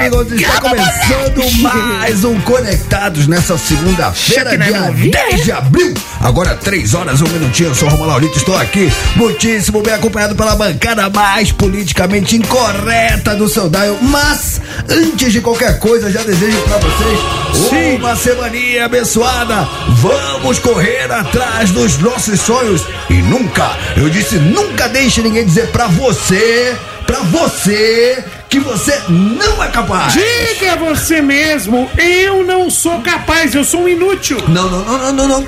amigos, está começando mais um Conectados nessa segunda-feira, dia 10 de abril. Agora, 3 horas, um minutinho. Eu sou o Romulo Laurito, estou aqui, muitíssimo bem acompanhado pela bancada mais politicamente incorreta do seu dial. Mas, antes de qualquer coisa, já desejo para vocês Sim. uma semaninha abençoada. Vamos correr atrás dos nossos sonhos e nunca, eu disse, nunca deixe ninguém dizer pra você, pra você, que você não é capaz. Diga você mesmo, eu não sou capaz, eu sou um inútil. Não, não, não, não, não, não.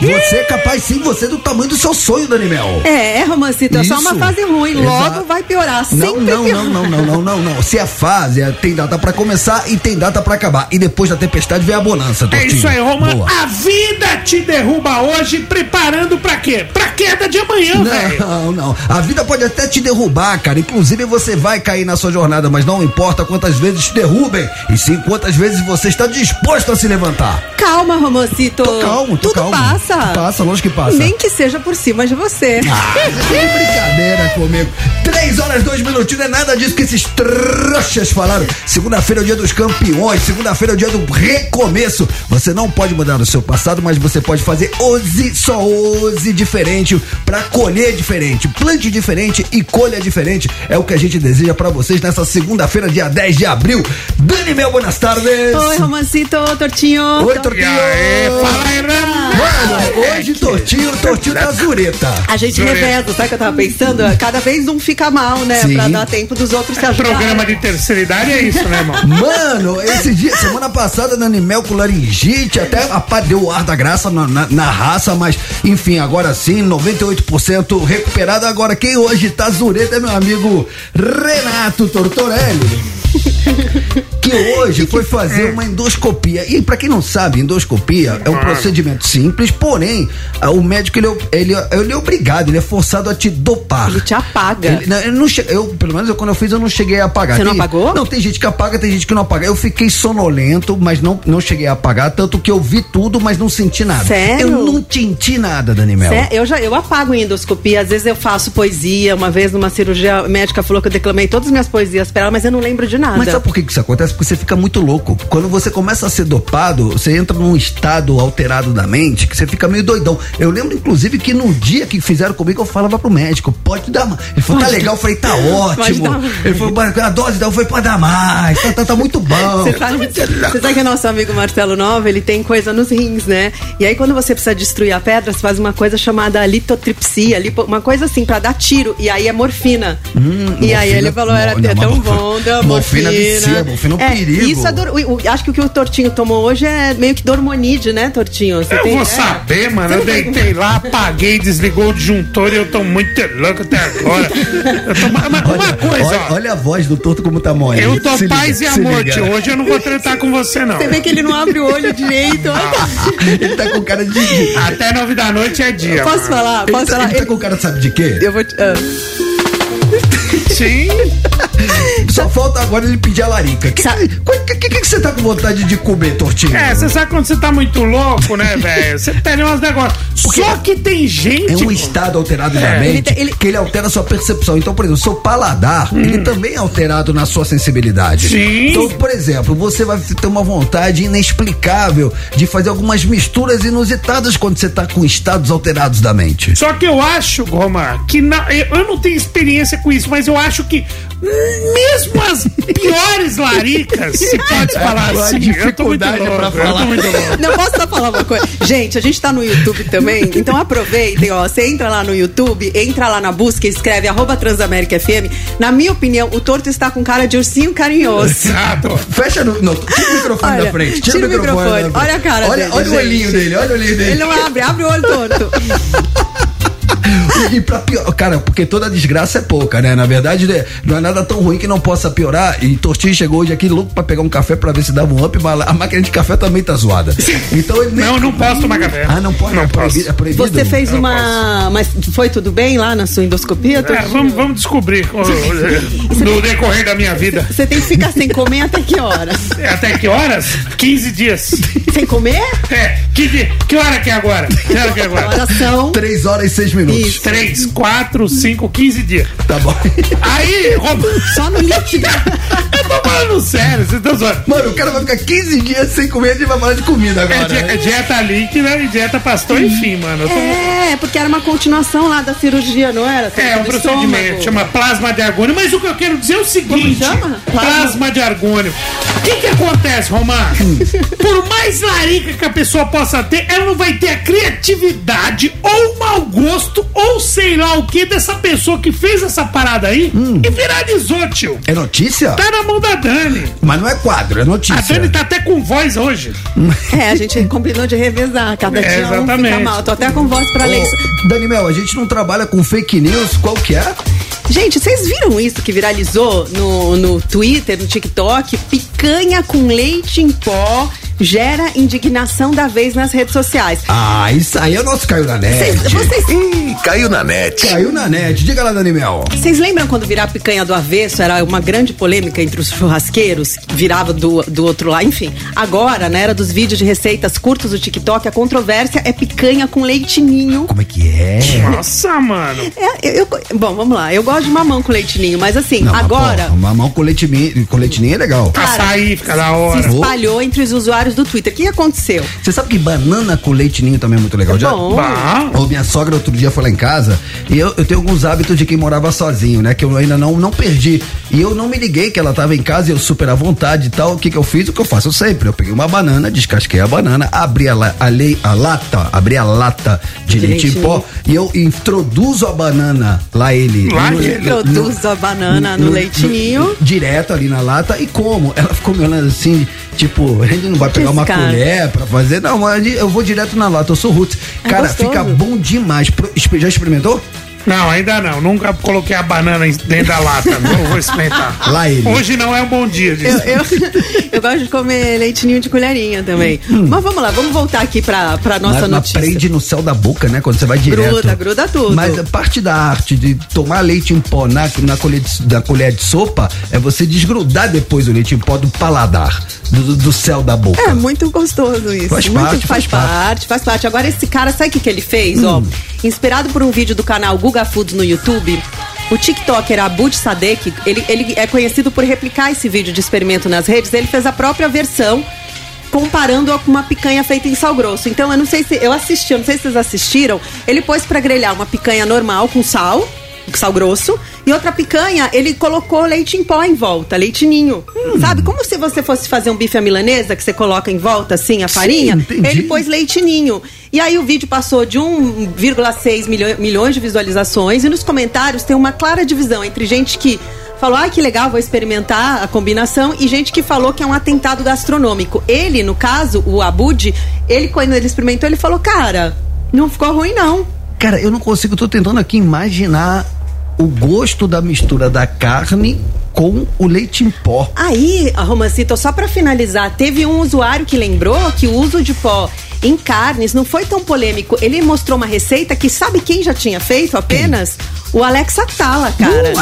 Você é capaz sim, você é do tamanho do seu sonho, Daniel. É, Romancito, é só uma fase ruim. Logo vai piorar. Não, Sempre não, não, não, não, não, não, não. Se é fase, é- tem data pra começar e tem data pra acabar. E depois da tempestade vem a bonança, É Tortinho. isso aí, Roma. Boa. A vida te derruba hoje, preparando pra quê? Pra queda de amanhã, velho. Não, não. A vida pode até te derrubar, cara. Inclusive você vai cair na sua jornada, mas não importa quantas vezes te derrubem, e sim quantas vezes você está disposto a se levantar. Calma, Romancito. Tô calmo, tô Tudo calmo. passa. Passa, lógico que passa. Nem que seja por cima de você. Ah, que brincadeira comigo. Três horas, dois minutinhos, não é nada disso que esses trouxas falaram. Segunda-feira é o dia dos campeões, segunda-feira é o dia do recomeço. Você não pode mudar o seu passado, mas você pode fazer hoje, só hoje diferente, pra colher diferente. Plante diferente e colha diferente. É o que a gente deseja pra vocês nessa segunda-feira, dia 10 de abril. Dani Mel, boas tardes. Oi, Romancito, Tortinho. Oi, Tor- Tortinho. E Renan. Mano, hoje Tortinho, Tortinho da Zureta. A gente reveza, sabe o que eu tava pensando? Cada vez um fica mal, né? Sim. Pra dar tempo dos outros se ajudarem. Programa de terceira idade é isso, né, irmão? Mano, esse dia, semana passada, Nani Mel com laringite, até a pá deu o ar da graça na, na- na raça, mas enfim, agora sim, 98% recuperado. Agora, quem hoje tá zureta é meu amigo Renato Tortorelli. Que hoje foi fazer uma endoscopia. E pra quem não sabe, endoscopia é um procedimento simples, porém, ah, o médico ele, é- ele, é- ele é obrigado, ele é forçado a te dopar. Ele te apaga. Ele- não, eu não che- eu, pelo menos eu, quando eu fiz, eu não cheguei a apagar. Você não Tem- apagou? Não, tem gente que apaga, tem gente que não apaga. Eu fiquei sonolento, mas não, não cheguei a apagar, tanto que eu vi tudo, mas não senti nada. Sério? Eu não senti nada, Dani Mel. Sé- Eu já eu apago em endoscopia, às vezes eu faço poesia. Uma vez numa cirurgia, a médica falou que eu declamei todas as minhas poesias pra ela, mas eu não lembro de nada. Mas sabe por que isso acontece? Porque você fica muito louco. Quando você começa a ser dopado, você entra num estado alterado da mente que você fica meio doidão. Eu lembro, inclusive, que no dia que fizeram comigo, eu falava pro médico, pode dar mais. Ele falou, tá legal. Eu falei, tá ótimo. Ele falou, "Mas a dose dá, eu falei, pode dar mais. Tá, tá, tá muito bom. Você sabe, você sabe que o nosso amigo Marcelo Nova, ele tem coisa nos rins, né? E aí quando você precisa destruir a pedra, você faz uma coisa chamada litotripsia, lipo- uma coisa assim, pra dar tiro. E aí é morfina. e aí morfina- ele falou, era não, mas tão morfina- bom, deu morfina morfina. vicia, morfina é um perigo. Isso é acho que o que o Tortinho tomou hoje é meio que dormonide, né, Tortinho? Você Eu tem- vou é. saber, mano. Eu deitei lá, apaguei, desligou o disjuntor e eu tô muito louco até agora. Eu tô, mas uma coisa, olha, olha a voz do torto como tá mole. Eu tô Se liga, paz e se amor, liga. tio. Hoje eu não vou tratar com você, não. Você vê que ele não abre o olho direito. Ele tá com cara de. Até nove da noite é dia. Posso mano. falar? Ele Posso tá, falar? ele tá com cara, sabe de quê? Eu vou te. ah. Sim. Só falta agora ele pedir a larica. O que, que, que, que, você tá com vontade de comer, tortinho? É, você sabe quando você tá muito louco, né, velho? Você pede uns negócios. Só que tem gente. É um estado alterado da É. mente Ele tem- ele- que ele altera a sua percepção. Então, por exemplo, seu paladar, ele também é alterado na sua sensibilidade. Hum. Sim. Então, por exemplo, você vai ter uma vontade inexplicável de fazer algumas misturas inusitadas quando você tá com estados alterados da mente. Só que eu acho, Roma, que na- eu não tenho experiência com isso, mas eu acho que hum, mesmo as piores laricas, se pode falar a assim, eu tô muito dificuldade louco, pra eu tô falar. muito louco. Não posso só falar uma coisa. Gente, a gente tá no YouTube também, então aproveitem, ó. Você entra lá no YouTube, entra lá na busca e escreve arroba Transamérica FM. Na minha opinião, o torto está com cara de ursinho carinhoso. Exato. Fecha no. Não, tira o microfone Olha, da frente. Tira, tira o o microfone. microfone. Olha a cara olha, dele, Olha o gente. olhinho dele, olha o olhinho dele. Ele não abre, abre o olho torto. E pra pior, cara, porque toda desgraça é pouca, né? Na verdade, né, não é nada tão ruim que não possa piorar. E Tortinho chegou hoje aqui louco pra pegar um café pra ver se dava um up, mas a máquina de café também tá zoada. Então ele Não, não posso tomar café. Ah, não pode, Não é, proibido, posso. é proibido. Você fez uma. Mas foi tudo bem lá na sua endoscopia? É, vamos, vamos descobrir no decorrer da minha vida. Você tem que ficar sem comer até que horas? É, Até que horas? 15 dias. Sem comer? É, que, que hora que é agora? Que hora que é agora? Horas são. 3 horas e 6 minutos. Isso. 3, 4, 5, 15 dias. Tá bom. Aí, Só no líquido. eu tô falando sério, vocês estão zoando. Mano, o cara vai ficar 15 dias sem comer e vai falar de comida É, agora. di- é dieta líquida e dieta pastor, enfim, mano. tô- É, porque era uma continuação lá da cirurgia, não era? É, um procedimento, estômago. chama plasma de argônio. Mas o que eu quero dizer é o seguinte: chama? plasma de argônio. O que, que acontece, Romar? Por mais larica que a pessoa possa ter, ela não vai ter a criatividade ou o mau gosto ou sei lá o que dessa pessoa que fez essa parada aí e viralizou, tio. É notícia? Tá na mão da Dani. Mas não é quadro, é A notícia. Dani tá até com voz hoje. É, a gente combinou de revezar. Cada É, dia um fica exatamente. mal. Tô até com voz pra ler isso. Dani Mel, a gente não trabalha com fake news, qual que é? Gente, vocês viram isso que viralizou no, no Twitter, no TikTok? Picanha com leite em pó gera indignação da vez nas redes sociais. Ah, isso aí é o nosso Caiu na Net. Vocês, vocês, Ih, caiu na net. Caiu na net. Diga lá, Dani Mel. vocês lembram quando virar picanha do avesso era uma grande polêmica entre os churrasqueiros? Virava do, do outro lado. Enfim, agora, na era dos vídeos de receitas curtos do TikTok, a controvérsia é picanha com leite ninho. Como é que é? Nossa, mano. É, eu, eu- bom, vamos lá. Eu gosto de mamão com leite ninho, mas assim, Não, mas, agora. pô, mamão com leite, com leite ninho é legal. Cara, Açaí fica da se hora. espalhou entre os usuários do Twitter. O que aconteceu? Você sabe que banana com leite ninho também é muito legal. Já- Bom. Ô, minha sogra outro dia foi lá em casa e eu, eu tenho alguns hábitos de quem morava sozinho, né? Que eu ainda não, não perdi. E eu não me liguei que ela tava em casa e eu super à vontade e tal. O que que eu fiz? O que eu faço sempre? Eu peguei uma banana, descasquei a banana, abri a, la- a, lei, a lata, abri a lata de, leite em pó e eu introduzo a banana lá ele. Lá no- ele. no- Introduzo a banana no leitinho. direto ali na lata e como? Ela ficou me olhando assim, tipo, a gente não vai pegar uma cara. colher pra fazer, não, mas eu vou direto na lata, eu sou roots. É Cara, gostoso. fica bom demais. Já experimentou? Não, ainda não. Nunca coloquei a banana dentro da lata. Não vou experimentar. Lá ele. Hoje não é um bom dia Eu, disso. eu, eu gosto de comer leitinho de colherinha também. Mas vamos lá, vamos voltar aqui pra, pra nossa Hum. mas, mas notícia. prende no céu da boca, né? Quando você vai direto. Gruda, gruda tudo. Mas a parte da arte de tomar leite em pó na, na, colher, de, da colher de sopa é você desgrudar depois o leite em pó do paladar, do, do céu da boca. É muito gostoso isso. Faz Muito- parte, faz, faz parte. parte, faz parte. Agora esse cara, sabe o que, que ele fez? Ó, Hum. inspirado por um vídeo do canal Guga no YouTube. O TikToker Abud Sadek, ele, ele é conhecido por replicar esse vídeo de experimento nas redes. Ele fez a própria versão comparando-a com uma picanha feita em sal grosso. Então, eu não sei se eu assisti, eu não sei se vocês assistiram. Ele pôs pra grelhar uma picanha normal com sal, sal grosso, e outra picanha, ele colocou leite em pó em volta, leite ninho. Hum. Sabe? Como se você fosse fazer um bife à milanesa, que você coloca em volta assim a farinha. entendi. ele pôs leite ninho. E aí o vídeo passou de 1,6 milho- milhões de visualizações e nos comentários tem uma clara divisão entre gente que falou, ai que legal, vou experimentar a combinação e gente que falou que é um atentado gastronômico. Ele, no caso, o Abud, ele quando ele experimentou, ele falou, cara, não ficou ruim não. Cara, eu não consigo, tô tentando aqui imaginar o gosto da mistura da carne com o leite em pó. Aí, Romancito, só pra finalizar, teve um usuário que lembrou que o uso de pó em carnes não foi tão polêmico. Ele mostrou uma receita que sabe quem já tinha feito apenas? O Alex Atala, cara.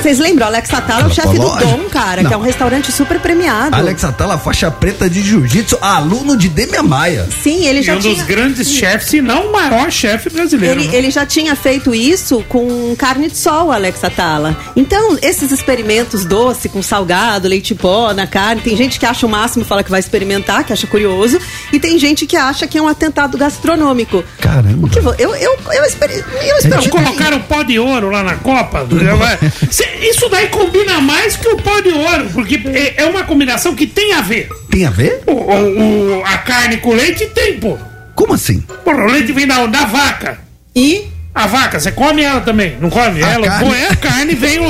Vocês lembram? O Alex Atala é o chefe do? Dom, cara, Não. que é um restaurante super premiado. Alex Atala, faixa preta de jiu-jitsu, aluno de Demian Maia. Sim, ele E já um tinha... dos grandes chefes, se não o maior chefe brasileiro. Ele, né? ele já tinha feito isso com carne de sol, Alex Atala. Então, esses experimentos doce com salgado, leite pó na carne, tem gente que acha o máximo e fala que vai experimentar, que acha curioso, e tem gente que acha que é um atentado gastronômico. Caramba. O que eu, eu, eu, esperi, eu espero. Não colocaram pó de ouro lá na Copa? Isso daí combina mais que o pó de ouro, porque é é uma combinação que tem a ver. Tem a ver? O, o- o- a carne com leite tem, pô. Como assim? Porra, o leite vem da, da vaca. E A vaca, você come ela também, não come? A ela, carne- pô, é a carne, vem o,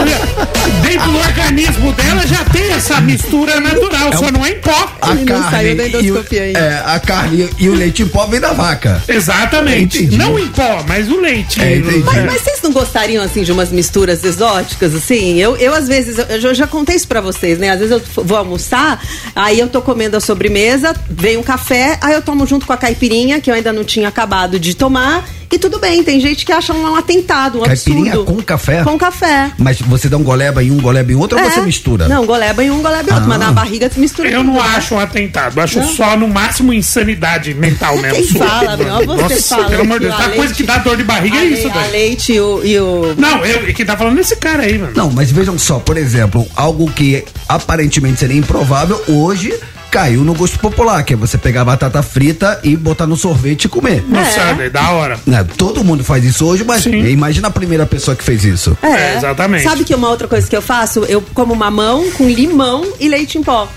dentro do organismo dela já tem essa mistura natural, só não é em pó. A Ele não saiu da e o, é, a carne e o leite em pó vem da vaca. Exatamente. Entendi. Não em pó, mas o leite. É. Mas, mas vocês não gostariam, assim, de umas misturas exóticas, assim? Eu, eu às vezes, eu, eu já- contei isso pra vocês, né? Às vezes eu vou almoçar, aí eu tô comendo a sobremesa, vem um café, aí eu tomo junto com a caipirinha, que eu ainda não tinha acabado de tomar, E tudo bem, tem gente que acha um atentado, um Caipirinha absurdo. com café? Com café. Mas você dá um goleba em um, goleba em outro ou É. você mistura? Não, goleba em um, goleba em outro. Ah. Mas na barriga tu mistura Eu tudo, não né? acho um atentado, eu acho só no máximo insanidade mental mesmo. Quem sua. fala, meu? Você Nossa, fala pelo amor de Deus, a a coisa que dá dor de barriga é isso, velho. leite e o, e o- Não, eu, quem tá falando é esse cara aí, mano. Não, mas vejam só, por exemplo, algo que aparentemente seria improvável, hoje caiu no gosto popular, que é você pegar a batata frita e botar no sorvete e comer. Não É. sabe, é da hora. Né, Todo mundo faz isso hoje, mas Sim. imagina a primeira pessoa que fez isso. É, exatamente. Sabe que uma outra coisa que eu faço? Eu como mamão com limão e leite em pó.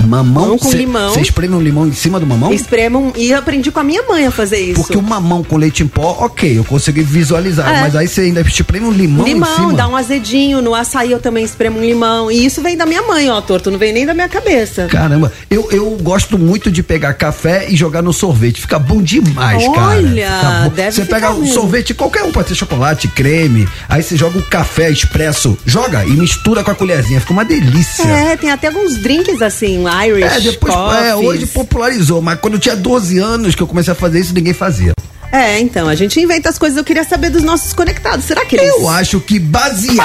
Mamão Mamão com cê- limão. Você espreme um limão em cima do mamão? Espremam. E eu aprendi com a minha mãe a fazer isso. Porque o mamão com leite em pó, ok, eu consegui visualizar. É. Mas aí você ainda espreme um limão, em Limão, cima. dá um azedinho. No açaí eu também espremo um limão. E isso vem da minha mãe, ó, torto. Não vem nem da minha cabeça. Caramba, eu, eu gosto muito de pegar café e jogar no sorvete. Fica bom demais, cara. Olha, Fica bom. deve Você pega um sorvete, qualquer um, pode ser chocolate, creme. Aí você joga o café expresso, joga e mistura com a colherzinha. Fica uma delícia. É, tem até alguns drinks assim, Irish. É, depois, é, hoje popularizou, mas quando eu tinha 12 anos que eu comecei a fazer isso, ninguém fazia. É, então, a gente inventa as coisas. Eu queria saber dos nossos conectados. Será que eles. Eu acho que baseado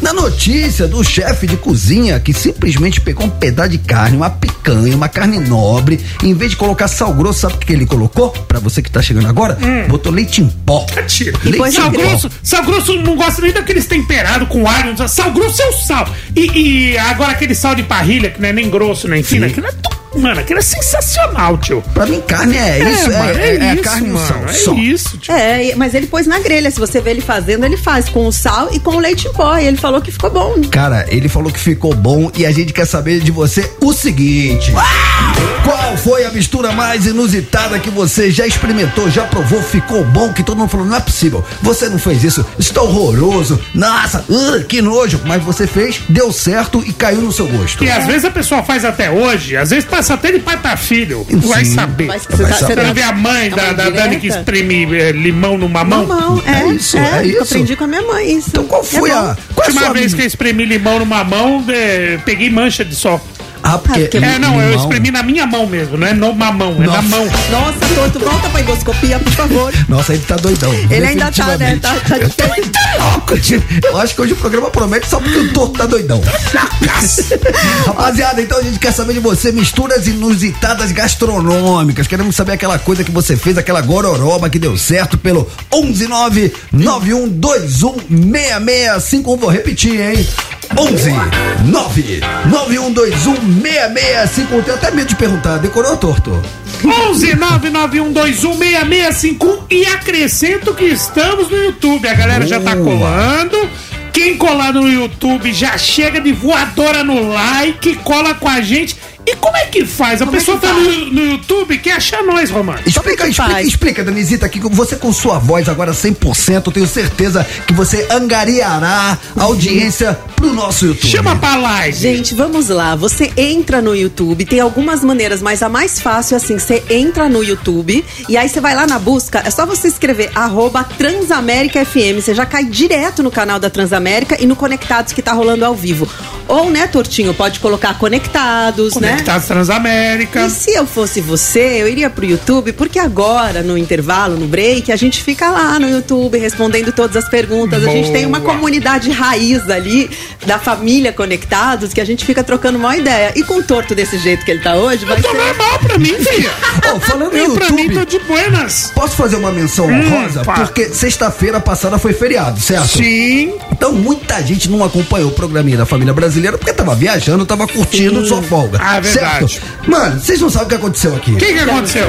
na notícia do chefe de cozinha que simplesmente pegou um pedaço de carne, uma picanha, uma carne nobre, em vez de colocar sal grosso, sabe o que ele colocou? Pra você que tá chegando agora, botou leite em pó. Tira. Depois Sal grosso, sal grosso não gosta nem daqueles temperados com alho. Sal grosso é o sal. E, e agora aquele sal de parrilha, que não é nem grosso nem fino, aquilo é. tu- Mano, aquilo é sensacional, tio. Pra mim, carne é, isso, é, mano, é, é a isso, carne mano, sal. É só. isso, tio. É, mas ele pôs na grelha. Se você vê ele fazendo, ele faz com o sal e com o leite em pó. E ele falou que ficou bom. Cara, ele falou que ficou bom e a gente quer saber de você o seguinte: Qual foi a mistura mais inusitada que você já experimentou, já provou, ficou bom? Que todo mundo falou, não é possível. Você não fez isso, isso tá horroroso. Nossa, uh, que nojo. Mas você fez, deu certo e caiu no seu gosto. E às vezes a pessoa faz até hoje, às vezes passa até de pai pra filho. Vai Sim. saber. Vai você tá- saber. você Pra tá- ver a mãe É da, da Dani que espreme eh, limão no mamão. Mamão, é. É isso, é Eu isso. aprendi com a minha mãe isso. Então qual foi É bom. a. Qual a última vez que eu espremi limão numa mão, eh, peguei mancha de sol. Ah, porque. Ah, porque- É, não, eu espremi na minha mão mesmo, não é no mamão, é na mão. Nossa, torto, volta pra endoscopia, por favor. Nossa, ele tá doidão. Ele ainda tá, né? Tá, tá Eu tô. Eu acho que hoje o programa promete só porque o torto tá doidão. Rapaziada, então a gente quer saber de você misturas inusitadas gastronômicas. Queremos saber aquela coisa que você fez, aquela gororoba que deu certo pelo 11991216651. Vou repetir, hein? 11 9 91216651. Tenho até medo de perguntar. Decorou, torto? 11 991216651 e acrescento que estamos no YouTube. A galera já tá colando. Quem colar no YouTube já chega de voadora no like, cola com a gente. E como é que faz? A Como é pessoa que tá no, no YouTube quer achar nós, Romano. Explica, que explica, faz? explica, Danisita, aqui, você com sua voz agora 100%, eu tenho certeza que você angariará audiência pro nosso YouTube. Chama pra live. Gente, vamos lá. Você entra no YouTube, tem algumas maneiras, mas a mais fácil é assim: você entra no YouTube e aí você vai lá na busca, é só você escrever arroba Transamérica FM. Você já cai direto no canal da Transamérica e no Conectados que tá rolando ao vivo. Ou, né, Tortinho, pode colocar Conectados, né? Conectados Transamérica. E se eu fosse você, eu iria pro YouTube, porque agora, no intervalo, no break, a gente fica lá no YouTube respondendo todas as perguntas. A gente tem uma Boa. comunidade raiz ali, da família Conectados, que a gente fica trocando uma ideia. E com o torto desse jeito que ele tá hoje, vai Tô ser. normal pra mim, filha. Ô, falando Eu pra mim tô YouTube, de buenas. posso fazer uma menção honrosa? fala. Porque sexta-feira passada foi feriado, certo? Sim. Então muita gente não acompanhou o programinha da família brasileira porque tava viajando, tava curtindo sua folga. Ah, verdade. Certo? Mano, vocês não sabem o que aconteceu aqui. O que que aconteceu?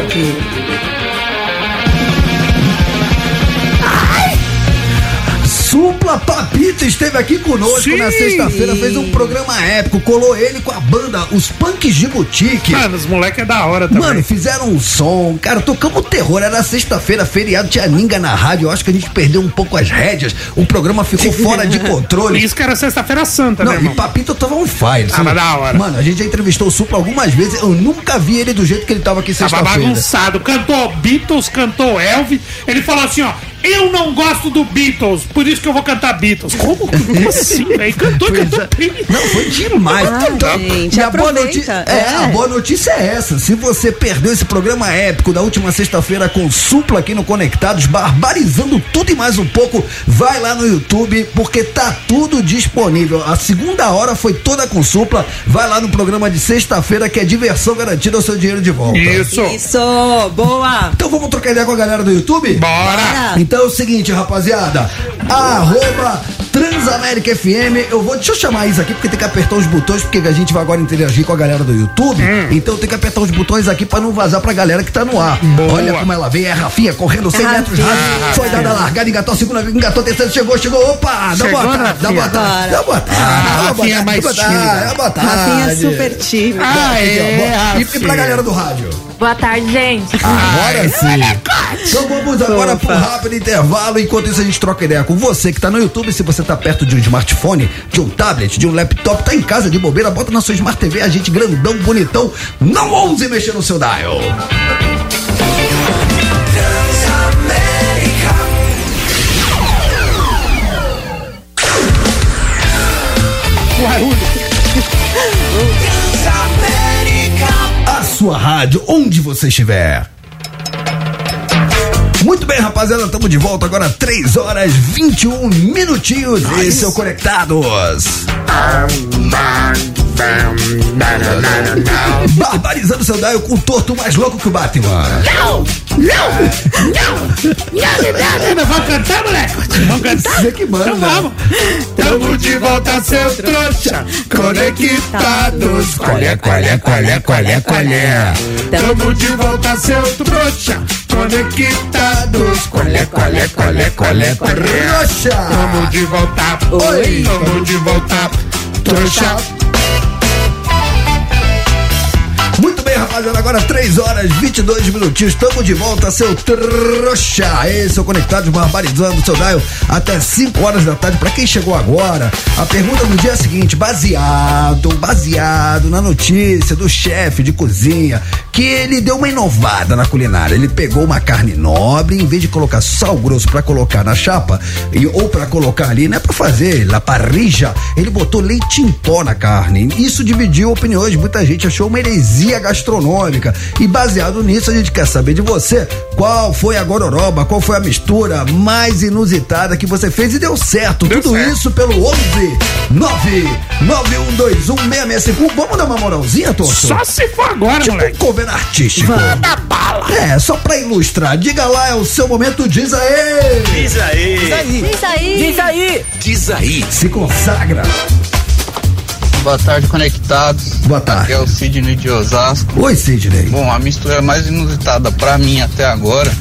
Supla Papito esteve aqui conosco Sim. na sexta-feira, fez um programa épico, colou ele com a banda Os Punks de Boutique. Mano, os moleques é da hora também. Mano, fizeram um som, cara, tocamos terror. Era sexta-feira, feriado, tinha ninga na rádio. Eu acho que a gente perdeu um pouco as rédeas. O programa ficou fora de controle. Isso que era sexta-feira santa, Não, né, e irmão? Papito tava on fire. Ah, mas da hora. Mano, a gente já entrevistou o Supla algumas vezes. Eu nunca vi ele do jeito que ele tava aqui Tava sexta-feira. bagunçado. Cantou Beatles, cantou Elvis. Ele falou assim, ó. Eu não gosto do Beatles, por isso que eu vou cantar Beatles. Como, Como assim, velho? Cantou, cantou bem. Não, foi demais. Ah, Então, gente, a boa é. é, a boa notícia é essa. Se você perdeu esse programa épico da última sexta-feira com supla aqui no Conectados, barbarizando tudo e mais um pouco, vai lá no YouTube, porque tá tudo disponível. A segunda hora foi toda com supla. Vai lá no programa de sexta-feira, que é diversão garantida ao seu dinheiro de volta. Isso. Isso, boa. Então vamos trocar ideia com a galera do YouTube? Bora. Então é o seguinte, rapaziada. Arroba Transamérica FM. Eu vou. Deixa eu chamar isso aqui, porque tem que apertar os botões, porque a gente vai agora interagir com a galera do YouTube. Então tem que apertar os botões aqui pra não vazar pra galera que tá no ar. Boa. Olha como ela vem, é a Rafinha correndo 100 É a metros Rafinha. rápido. Foi dada a largada, engatou a segunda, engatou a terceira, chegou, chegou. Opa! Dá Chegou, boa tarde, dá Rafinha. boa tarde. Dá boa tarde. Ah, dá boa Rafinha é tarde, mais tímida. dá boa tarde. Rafinha é super tímida. Ah, é, E, e pra Rafinha. galera do rádio? Boa tarde, gente. Agora sim. Então vamos agora Opa. para um rápido intervalo. Enquanto isso, a gente troca ideia com você que tá no YouTube. Se você tá perto de um smartphone, de um tablet, de um laptop, tá em casa de bobeira, bota na sua Smart TV, a gente grandão, bonitão. Não ouse mexer no seu dial. A sua rádio, onde você estiver. Muito bem, rapaziada, estamos de volta agora, 3 horas 21 minutinhos. Esse é o Conectados. Barbarizando seu dial com o torto mais louco que o Batman. Ainda vamos cantar, moleque? Vamos cantar? Você que manda. Então vamos. Tamo de volta, seu trouxa. Conectados. Colé, colé, colé, colé, colé. Tamo de volta, seu trouxa. Conectados. Colé, colé, colé, colé, colé. Trouxa. Tamo de volta. Oi. Tamo de volta. Trouxa. Rapaziada, agora 3 horas 22 minutinhos. Estamos de volta, seu trouxa. Esse é o Conectados Barbarizando seu dial até 5 horas da tarde. Pra quem chegou agora, a pergunta do dia é a seguinte: baseado, baseado na notícia do chefe de cozinha que ele deu uma inovada na culinária. Ele pegou uma carne nobre, em vez de colocar sal grosso pra colocar na chapa e, ou pra colocar ali, né, pra fazer la parrilla, ele botou leite em pó na carne. Isso dividiu opiniões. Muita gente achou uma heresia gastronômica. E baseado nisso, a gente quer saber de você qual foi a gororoba, qual foi a mistura mais inusitada que você fez e deu certo. Deu Tudo certo. isso pelo 11 991216651. Vamos dar uma moralzinha, Torto? Só se for agora, Tipo um moleque. cover artístico. Da bala. É, só pra ilustrar. Diga lá, é o seu momento, diz aí. Diz aí. Isso aí. Diz aí. Diz aí. Se consagra. Boa tarde, conectados. Boa Aqui tarde. é o Sidney de Osasco. Oi, Sidney. Bom, a mistura mais inusitada pra mim até agora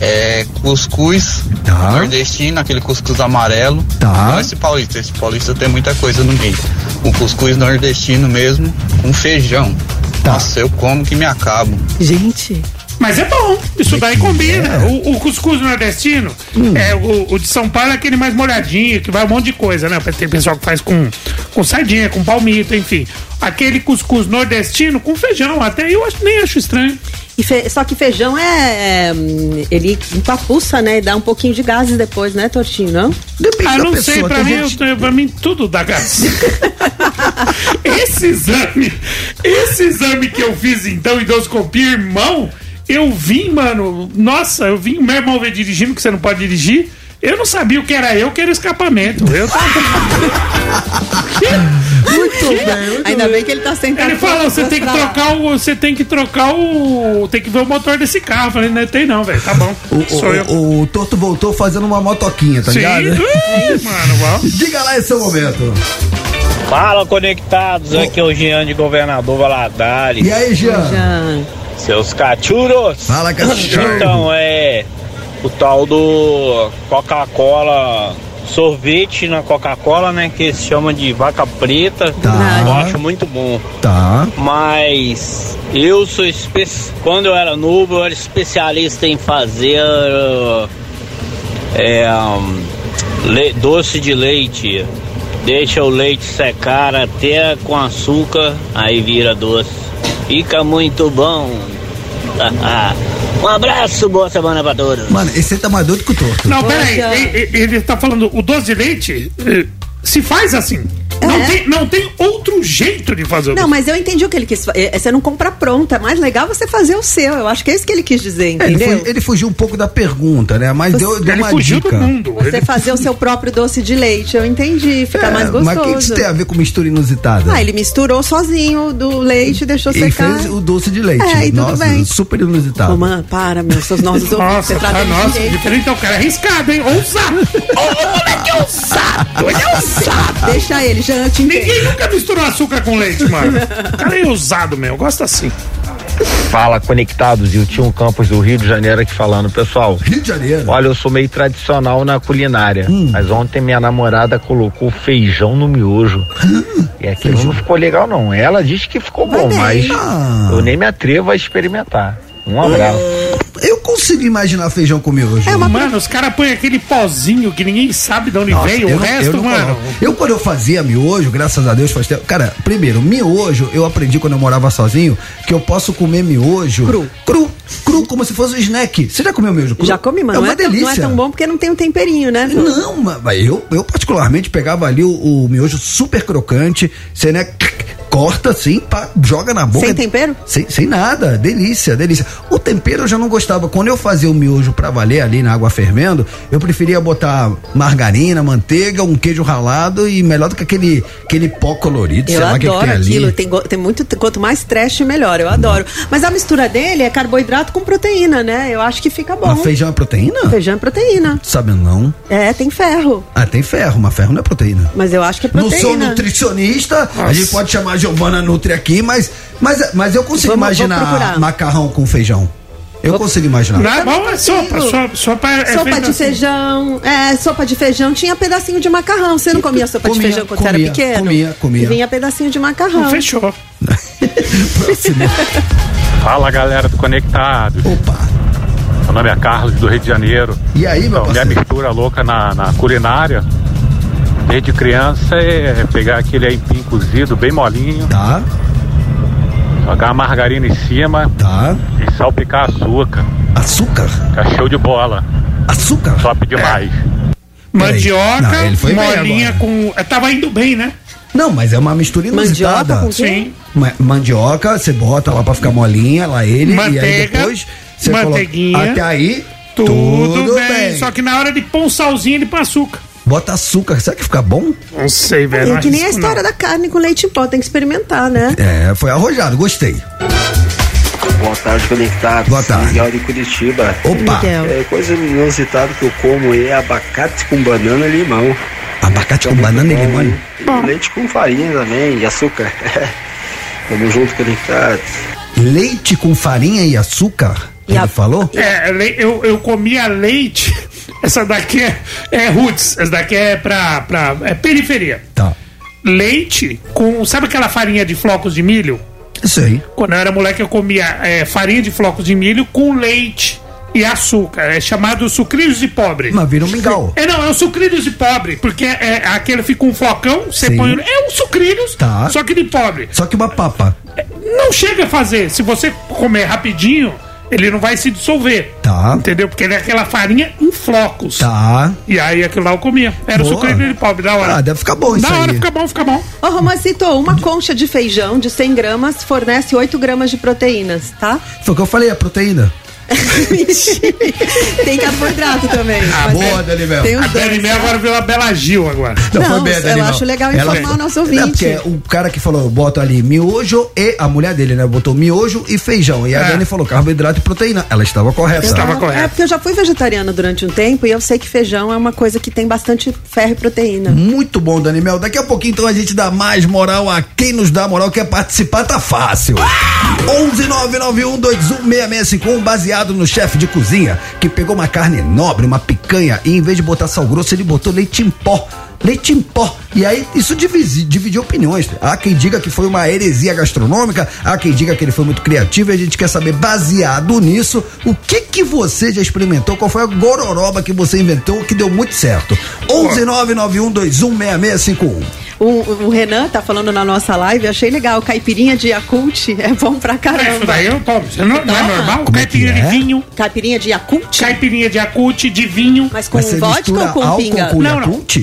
é cuscuz Tá. nordestino, aquele cuscuz amarelo. Tá. Não esse paulista, esse paulista tem muita coisa no meio. O cuscuz nordestino mesmo, com feijão. Tá. Nossa, eu como que me acabo. Gente, Mas é bom, isso daí combina. O, o cuscuz nordestino, é, o, o de São Paulo é aquele mais molhadinho, que vai um monte de coisa, né? Tem pessoal que faz com, com sardinha, com palmito, enfim. Aquele cuscuz nordestino com feijão, até eu acho- nem acho estranho. e fe- só que feijão é, é, hum, ele empapuça, né? E dá um pouquinho de gases depois, né, Tortinho, não? Depende Ah, não pessoa. sei, pra mim, gente- eu- pra mim tudo dá gás. esse exame, esse exame que eu fiz então, endoscopia, irmão, eu vim, mano, nossa, eu vim, meu irmão veio dirigindo, que você não pode dirigir, eu não sabia o que era eu, que era o escapamento. Eu tava... Muito bem, muito Ainda bem que ele tá sentado. Ele falou, você tem que trocar o. Você tem que trocar o. Tem que ver o motor desse carro. Eu falei, não tem não, velho. Tá bom. O, Sou eu. o, o Torto voltou fazendo uma motoquinha, tá Sim. ligado? Ih, mano, igual. Diga lá esse seu momento. Fala, conectados. Aqui é o Jean de Governador Valadares. E aí, Jean? Já. Seus cachuros. Fala, cachorro. Então, é. O tal do Coca-Cola. Sorvete na Coca-Cola, né? Que se chama de vaca preta. Tá. Eu acho muito bom. Tá. Mas eu sou espe... quando eu era novo, eu era especialista em fazer uh, é, um, le- doce de leite. Deixa o leite secar até com açúcar, aí vira doce. Fica muito bom. Um abraço, boa semana pra todos. Mano, esse aí tá mais doido que o torto. Não, peraí, ele, ele tá falando, o doce de leite se faz assim. Não, É. tem, não tem outro jeito de fazer o Não, mas eu entendi o que ele quis. fa- é, Você não compra pronta. É mais legal você fazer o seu. Eu acho que é isso que ele quis dizer, É, ele, entendeu? fu- ele fugiu um pouco da pergunta, né? Mas deu, deu Ele uma fugiu dica. do mundo. Você Ele- fazer o seu próprio doce de leite. Eu entendi. Fica É, mais gostoso. Mas o que isso tem a ver com mistura inusitada? Ah, ele misturou sozinho do leite e deixou E secar. fez o doce de leite. É, e tudo Nossa, bem. super inusitado. Romã, para, meu, seus nossos ouvintes. Nossa, tá, ele nossa, diferente. Então, o cara é arriscado, hein? Ousado. Ô, o moleque é ousado. Ele é ousado. Deixa ele, já eu te entendo. Ninguém nunca misturou açúcar com leite, mano. O cara é ousado mesmo. Eu gosto assim. Fala, conectados. E o Tio Campos do Rio de Janeiro aqui falando. Pessoal, Rio de Janeiro. olha, eu sou meio tradicional na culinária. Hum. Mas ontem minha namorada colocou feijão no miojo. E aquilo não ficou legal, não. Ela disse que ficou bom, mas Ah. eu nem me atrevo a experimentar. Um abraço. Eu consigo imaginar feijão com miojo. É Mano, os caras põem aquele pozinho que ninguém sabe de onde Nossa, veio. O não- resto, eu não mano. coloco. Eu, quando eu fazia miojo, graças a Deus faz tempo. Cara, primeiro, miojo, eu aprendi quando eu morava sozinho que eu posso comer miojo. Cru. Cru. Cru, como se fosse um snack. Você já comeu miojo cru? Já comi, mas é não, uma é tão, delícia. não é tão bom porque não tem o temperinho, né? Não, mas eu, eu particularmente pegava ali o, o miojo super crocante, você né, corta assim, pá, joga na boca. Sem tempero? Sem, sem nada, delícia, delícia. O tempero eu já não gostava. Quando eu fazia o miojo pra valer ali na água fervendo, eu preferia botar margarina, manteiga, um queijo ralado e melhor do que aquele, aquele pó colorido, Eu sei lá o que, que adoro tem aquilo, ali. tem, go- tem muito, quanto mais trash, melhor, eu adoro. Mas a mistura dele é carboidrato com proteína, né? Eu acho que fica bom. Mas feijão é proteína? Feijão é proteína. Sabe não? É, tem ferro. Ah, tem ferro, mas ferro não é proteína. Mas eu acho que é Não sou proteína. nutricionista, a Nossa. gente pode chamar a Giovana Nutri aqui, mas, mas, mas eu consigo Vamos- imaginar macarrão com feijão. Eu consigo imaginar. Não, é bom, é consigo. sopa. Sopa, sopa é, Sopa de assim. feijão, é, sopa de feijão tinha pedacinho de macarrão. Você não comia sopa Comia, de feijão quando você comia, era pequeno? comia, comia. E vinha pedacinho de macarrão. Fechou. Próximo. Fala galera do Conectado. Opa. Meu nome é Carlos do Rio de Janeiro. E aí, meu Então, minha parceiro? mistura louca na, na culinária, desde criança, é pegar aquele aipim cozido bem molinho, Tá, jogar a margarina em cima tá. e salpicar açúcar. Açúcar? Fica show de bola. Açúcar? Top demais. Mandioca, Não, ele foi bem molinha com. eh, Tava indo bem, né? Não, mas é uma mistura inusitada. Mandioca com. Ma- Mandioca, você bota lá pra ficar molinha, lá ele, e aí Manteiga, depois você manteiguinha, coloca. Até aí, Tudo, tudo, bem. bem. Só que na hora de pôr um salzinho, ele põe açúcar. Bota açúcar, será que fica bom? Não sei, velho. não É que nem a história não. da carne com leite em pó, tem que experimentar, né? É, foi arrojado, gostei. Boa tarde, conectados. Boa tarde. Miguel de Curitiba. Opa, Miguel. É, coisa inusitada que eu como é abacate com banana e limão. abacate com banana e limão. E leite com farinha também, e açúcar. Tamo junto, conectados. Leite com farinha e açúcar? Ele a- falou? É, eu, eu comia leite. Essa daqui é, é roots. Essa daqui é pra, pra. É periferia. Tá. Leite com. Sabe aquela farinha de flocos de milho? Aí. Quando eu era moleque, eu comia é, farinha de flocos de milho com leite e açúcar. É chamado sucrilhos de pobre. Mas vira um mingau. É, não, é o sucrilhos de pobre, porque é, aquele fica um flocão, você Sim. põe. É um sucrilhos, Tá. só que de pobre. Só que uma papa. Não chega a fazer. Se você comer rapidinho, ele não vai se dissolver. Tá. Entendeu? Porque ele é aquela farinha em flocos. Tá. E aí aquilo lá eu comia. Era o Boa. sucrilho de pobre, da hora. Ah, deve ficar bom isso Da hora, aí. fica bom, fica bom. Ô, Romancito, uma concha de feijão de 100 gramas fornece 8 gramas de proteínas, tá? Foi o que eu falei, a proteína. tem carboidrato também. Ah, boa, é- Dani Mel. Tem A os Dani dois. Mel agora virou a Bela Gil agora. Não, foi bem, eu acho legal Ela- informar o nosso Não, ouvinte. porque o cara que falou, bota ali miojo e a mulher dele, né? Botou miojo e feijão. E a É. Dani falou carboidrato e proteína. Ela estava correta. Estava Ah, correto. É porque eu já fui vegetariana durante um tempo e eu sei que feijão é uma coisa que tem bastante ferro e proteína. Muito bom, Dani Mel. Daqui a pouquinho, então, a gente dá mais moral a quem nos dá moral. Quer participar, tá fácil. 11991216651, baseado no chefe de cozinha, que pegou uma carne nobre, uma picanha, e em vez de botar sal grosso, ele botou leite em pó. Leite em pó. E aí, isso divisi- dividiu opiniões. Há quem diga que foi uma heresia gastronômica, há quem diga que ele foi muito criativo, e a gente quer saber, baseado nisso, o que que você já experimentou? Qual foi a gororoba que você inventou que deu muito certo? 11991216651. O, o Renan tá falando na nossa live, achei legal. Caipirinha de Yakult é bom pra Isso caramba. daí eu tomo. Você não, não é normal? Como é que Caipirinha é? de vinho. Caipirinha de Yakult? Caipirinha de Yakult, de vinho. Mas com Mas você vodka ou com álcool pinga? com- Não, não. Yakult?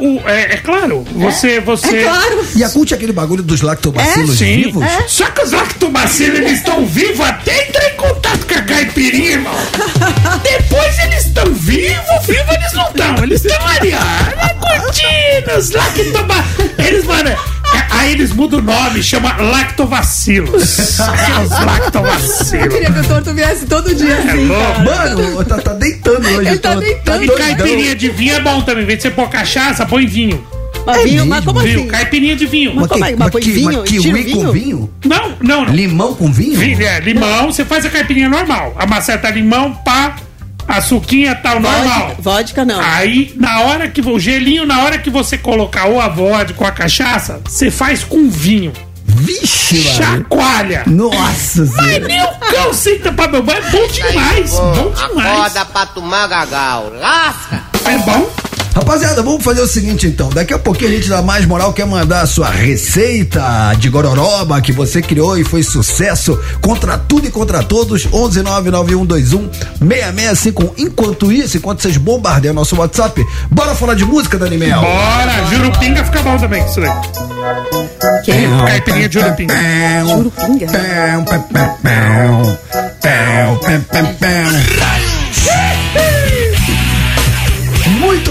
O. É, é claro, você. você É claro. Yakult é aquele bagulho dos lactobacilos Sim. vivos? É. Só que os lactobacilos eles estão vivos até entrar em contato com a caipirinha, irmão. Depois eles estão vivos, vivos eles não estão. Eles estão ali, ó. Curtindo os lactobacilos. Eles, mano. É- Aí eles mudam o nome, chama lactobacilos. os Eu lactobacilos. queria que o Torto viesse todo dia É assim, louco. cara. Mano, tá, tá deitando hoje. Ele tá tô- deitando. E caipirinha de vinho é bom também. Em vez de você pôr cachaça, põe vinho. Mas, vinho, mas como Viu? assim? Caipirinha de vinho. Mas como é? Mas põe que- vinho? mas Tira o kiwi com vinho? Não, não, não. Limão com vinho? Vi- é, limão, você faz a caipirinha normal. Amaceta limão, pá, açuquinha tal, normal. Vodka, não. Aí, na hora que o gelinho, na hora que você colocar ou a vodka ou a cachaça, você faz com vinho. Vixe, mano. Chacoalha. Nossa Mas nem o cão senta pra beber. É bom demais. Bom demais. Acorda pra tomar gagal. Lasca. É bom? Rapaziada, vamos fazer o seguinte então. Daqui a pouquinho a gente dá mais moral, quer mandar a sua receita de gororoba que você criou e foi sucesso contra tudo e contra todos. 11991216651. Enquanto isso, enquanto vocês bombardeiam nosso WhatsApp, bora falar de música, Dani Mel. Bora, jurupinga fica bom também, isso aí. Quem? Caipirinha de jurupinga. Jurupinga? Muito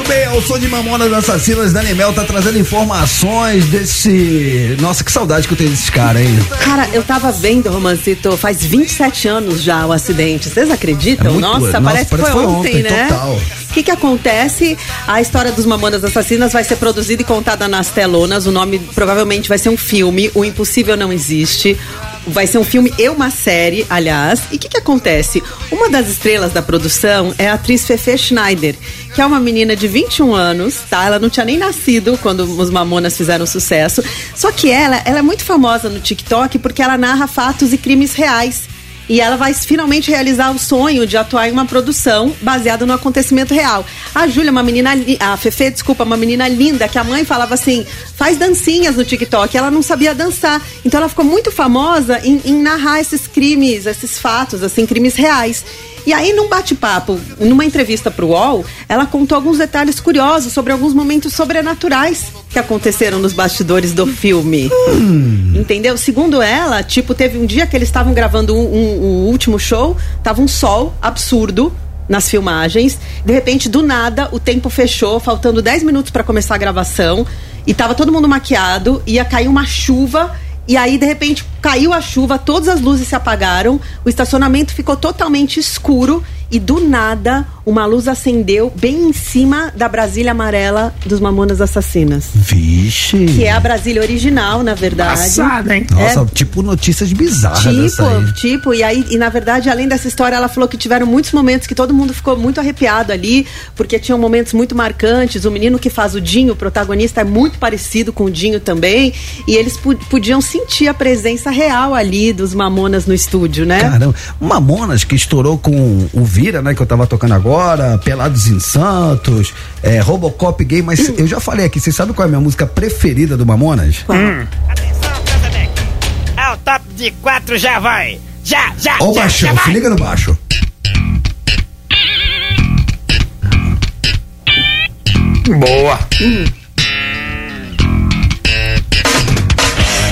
bem, ao som de Mamonas Assassinas, Dani Mel tá trazendo informações desse. Nossa, que saudade que eu tenho desses caras, hein? Cara, eu tava vendo, Romancito, faz 27 anos já o acidente. Vocês acreditam? É muito- nossa, nossa, parece que foi foi ontem, ontem, né? total. O que que acontece? A história dos Mamonas Assassinas vai ser produzida e contada nas telonas. O nome provavelmente vai ser um filme. O Impossível Não Existe. Vai ser um filme e uma série, aliás. E o que, que acontece? Uma das estrelas da produção é a atriz Fefe Schneider, que é uma menina de 21 anos, tá? Ela não tinha nem nascido quando os Mamonas fizeram sucesso. Só que ela, ela é muito famosa no TikTok porque ela narra fatos e crimes reais. E ela vai finalmente realizar o sonho de atuar em uma produção baseada no acontecimento real. A Júlia, uma menina, a Fefe, desculpa, uma menina linda, que a mãe falava assim, faz dancinhas no TikTok. Ela não sabia dançar. Então ela ficou muito famosa em, em narrar esses crimes, esses fatos, assim, crimes reais. E aí, num bate-papo, numa entrevista pro UOL, ela contou alguns detalhes curiosos sobre alguns momentos sobrenaturais que aconteceram nos bastidores do filme. Entendeu? Segundo ela, tipo, teve um dia que eles estavam gravando um, um- o último show, tava um sol absurdo nas filmagens. De repente, do nada, o tempo fechou, faltando 10 minutos para começar a gravação, e tava todo mundo maquiado, ia cair uma chuva. E aí, de repente, caiu a chuva, todas as luzes se apagaram, o estacionamento ficou totalmente escuro e do nada uma luz acendeu bem em cima da Brasília amarela dos Mamonas Assassinas. Vixe. Que é a Brasília original, na verdade. Passada, hein? Nossa, É. tipo notícias bizarras. Tipo, tipo, e aí, e na verdade, além dessa história, ela falou que tiveram muitos momentos que todo mundo ficou muito arrepiado ali, porque tinham momentos muito marcantes. O menino que faz o Dinho, o protagonista, é muito parecido com o Dinho também, e eles podiam sentir a presença real ali dos Mamonas no estúdio, né? Caramba, Mamonas que estourou com o Vira, né, que eu tava tocando agora, Pelados em Santos, é, Robocop Gay, mas eu já falei aqui, vocês sabem qual é a minha música preferida do Mamonas? É o top de quatro, já vai. Já, já, Ó o já, baixão, já vai. se liga no baixo. Boa.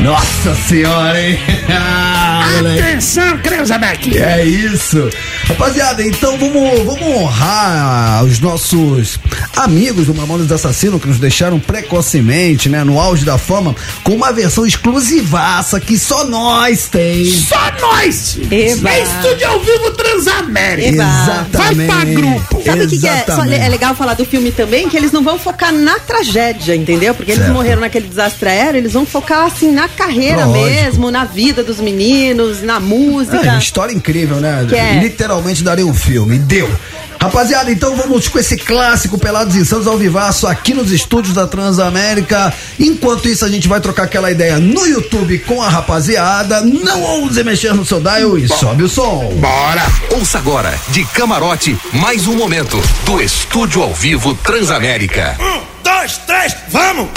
Nossa senhora, hein? Moleque. Atenção, Creuzabeck. É isso. Rapaziada, então vamos, vamos honrar os nossos amigos do Mamonas Assassino que nos deixaram precocemente, né, no auge da fama, com uma versão exclusivaça que só nós tem. Só nós. Eba. É estúdio ao vivo Transamérica. Eba. Exatamente. Vai pra grupo. Sabe o que, que é? É legal falar do filme também? Que eles não vão focar na tragédia, entendeu? Porque eles Certo. morreram naquele desastre aéreo, eles vão focar assim na carreira Lógico. mesmo, na vida dos meninos, na música. É, história incrível, né? É. Literalmente daria um filme. Deu. Rapaziada, então vamos com esse clássico Pelados e Santos ao vivaço aqui nos estúdios da Transamérica. Enquanto isso, a gente vai trocar aquela ideia no YouTube com a rapaziada. Não ouse mexer no seu dial e sobe o som. Bora. Ouça agora, de camarote, mais um momento do Estúdio ao Vivo Transamérica. Um, dois, três, vamos!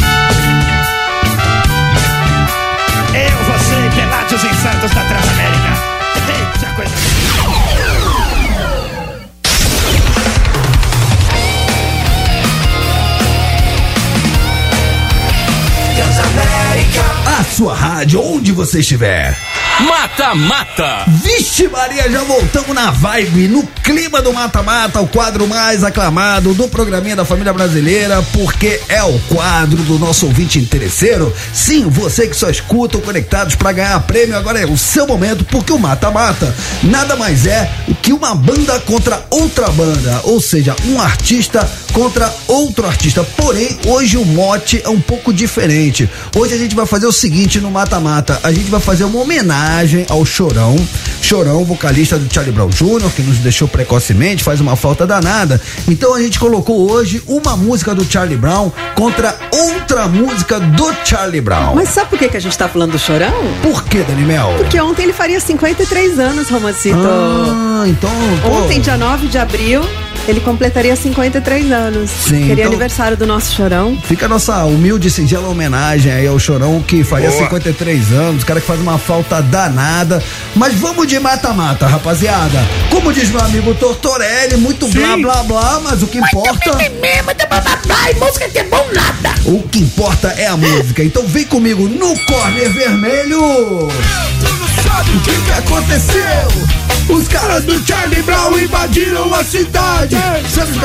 rádios Santos da Transamérica. Eita coisa! Transamérica. A sua rádio, onde você estiver. Mata Mata. Vixe Maria, já voltamos na vibe, no clima do Mata Mata, o quadro mais aclamado do programinha da família brasileira, porque é o quadro do nosso ouvinte interesseiro. Sim, você que só escuta o Conectados para ganhar prêmio, agora é o seu momento, porque o Mata Mata nada mais é que uma banda contra outra banda, ou seja, um artista contra outro artista. Porém, hoje o mote é um pouco diferente. Hoje a gente vai fazer o seguinte no Mata Mata, a gente vai fazer uma homenagem ao Chorão. Chorão, vocalista do Charlie Brown Jr., que nos deixou precocemente, faz uma falta danada. Então a gente colocou hoje uma música do Charlie Brown contra outra música do Charlie Brown. Mas sabe por que, que a gente tá falando do Chorão? Por que, Dani Mel? Porque ontem ele faria 53 anos, Romancito. Ah, então. Pô. Ontem, dia 9 de abril, ele completaria 53 anos. Sim, Seria então- aniversário do nosso Chorão. Fica a nossa humilde e singela homenagem aí ao Chorão que faria Boa. 53 anos, cara que faz uma falta danada. Mas vamos de mata-mata, rapaziada. Como diz meu amigo Tortorelli, muito blá Sim. blá blá, mas o que importa. música que é bom nada. O que importa é a música. Então vem comigo no corner vermelho. O que, que aconteceu? Os caras do Charlie Brown invadiram a cidade. Sabe,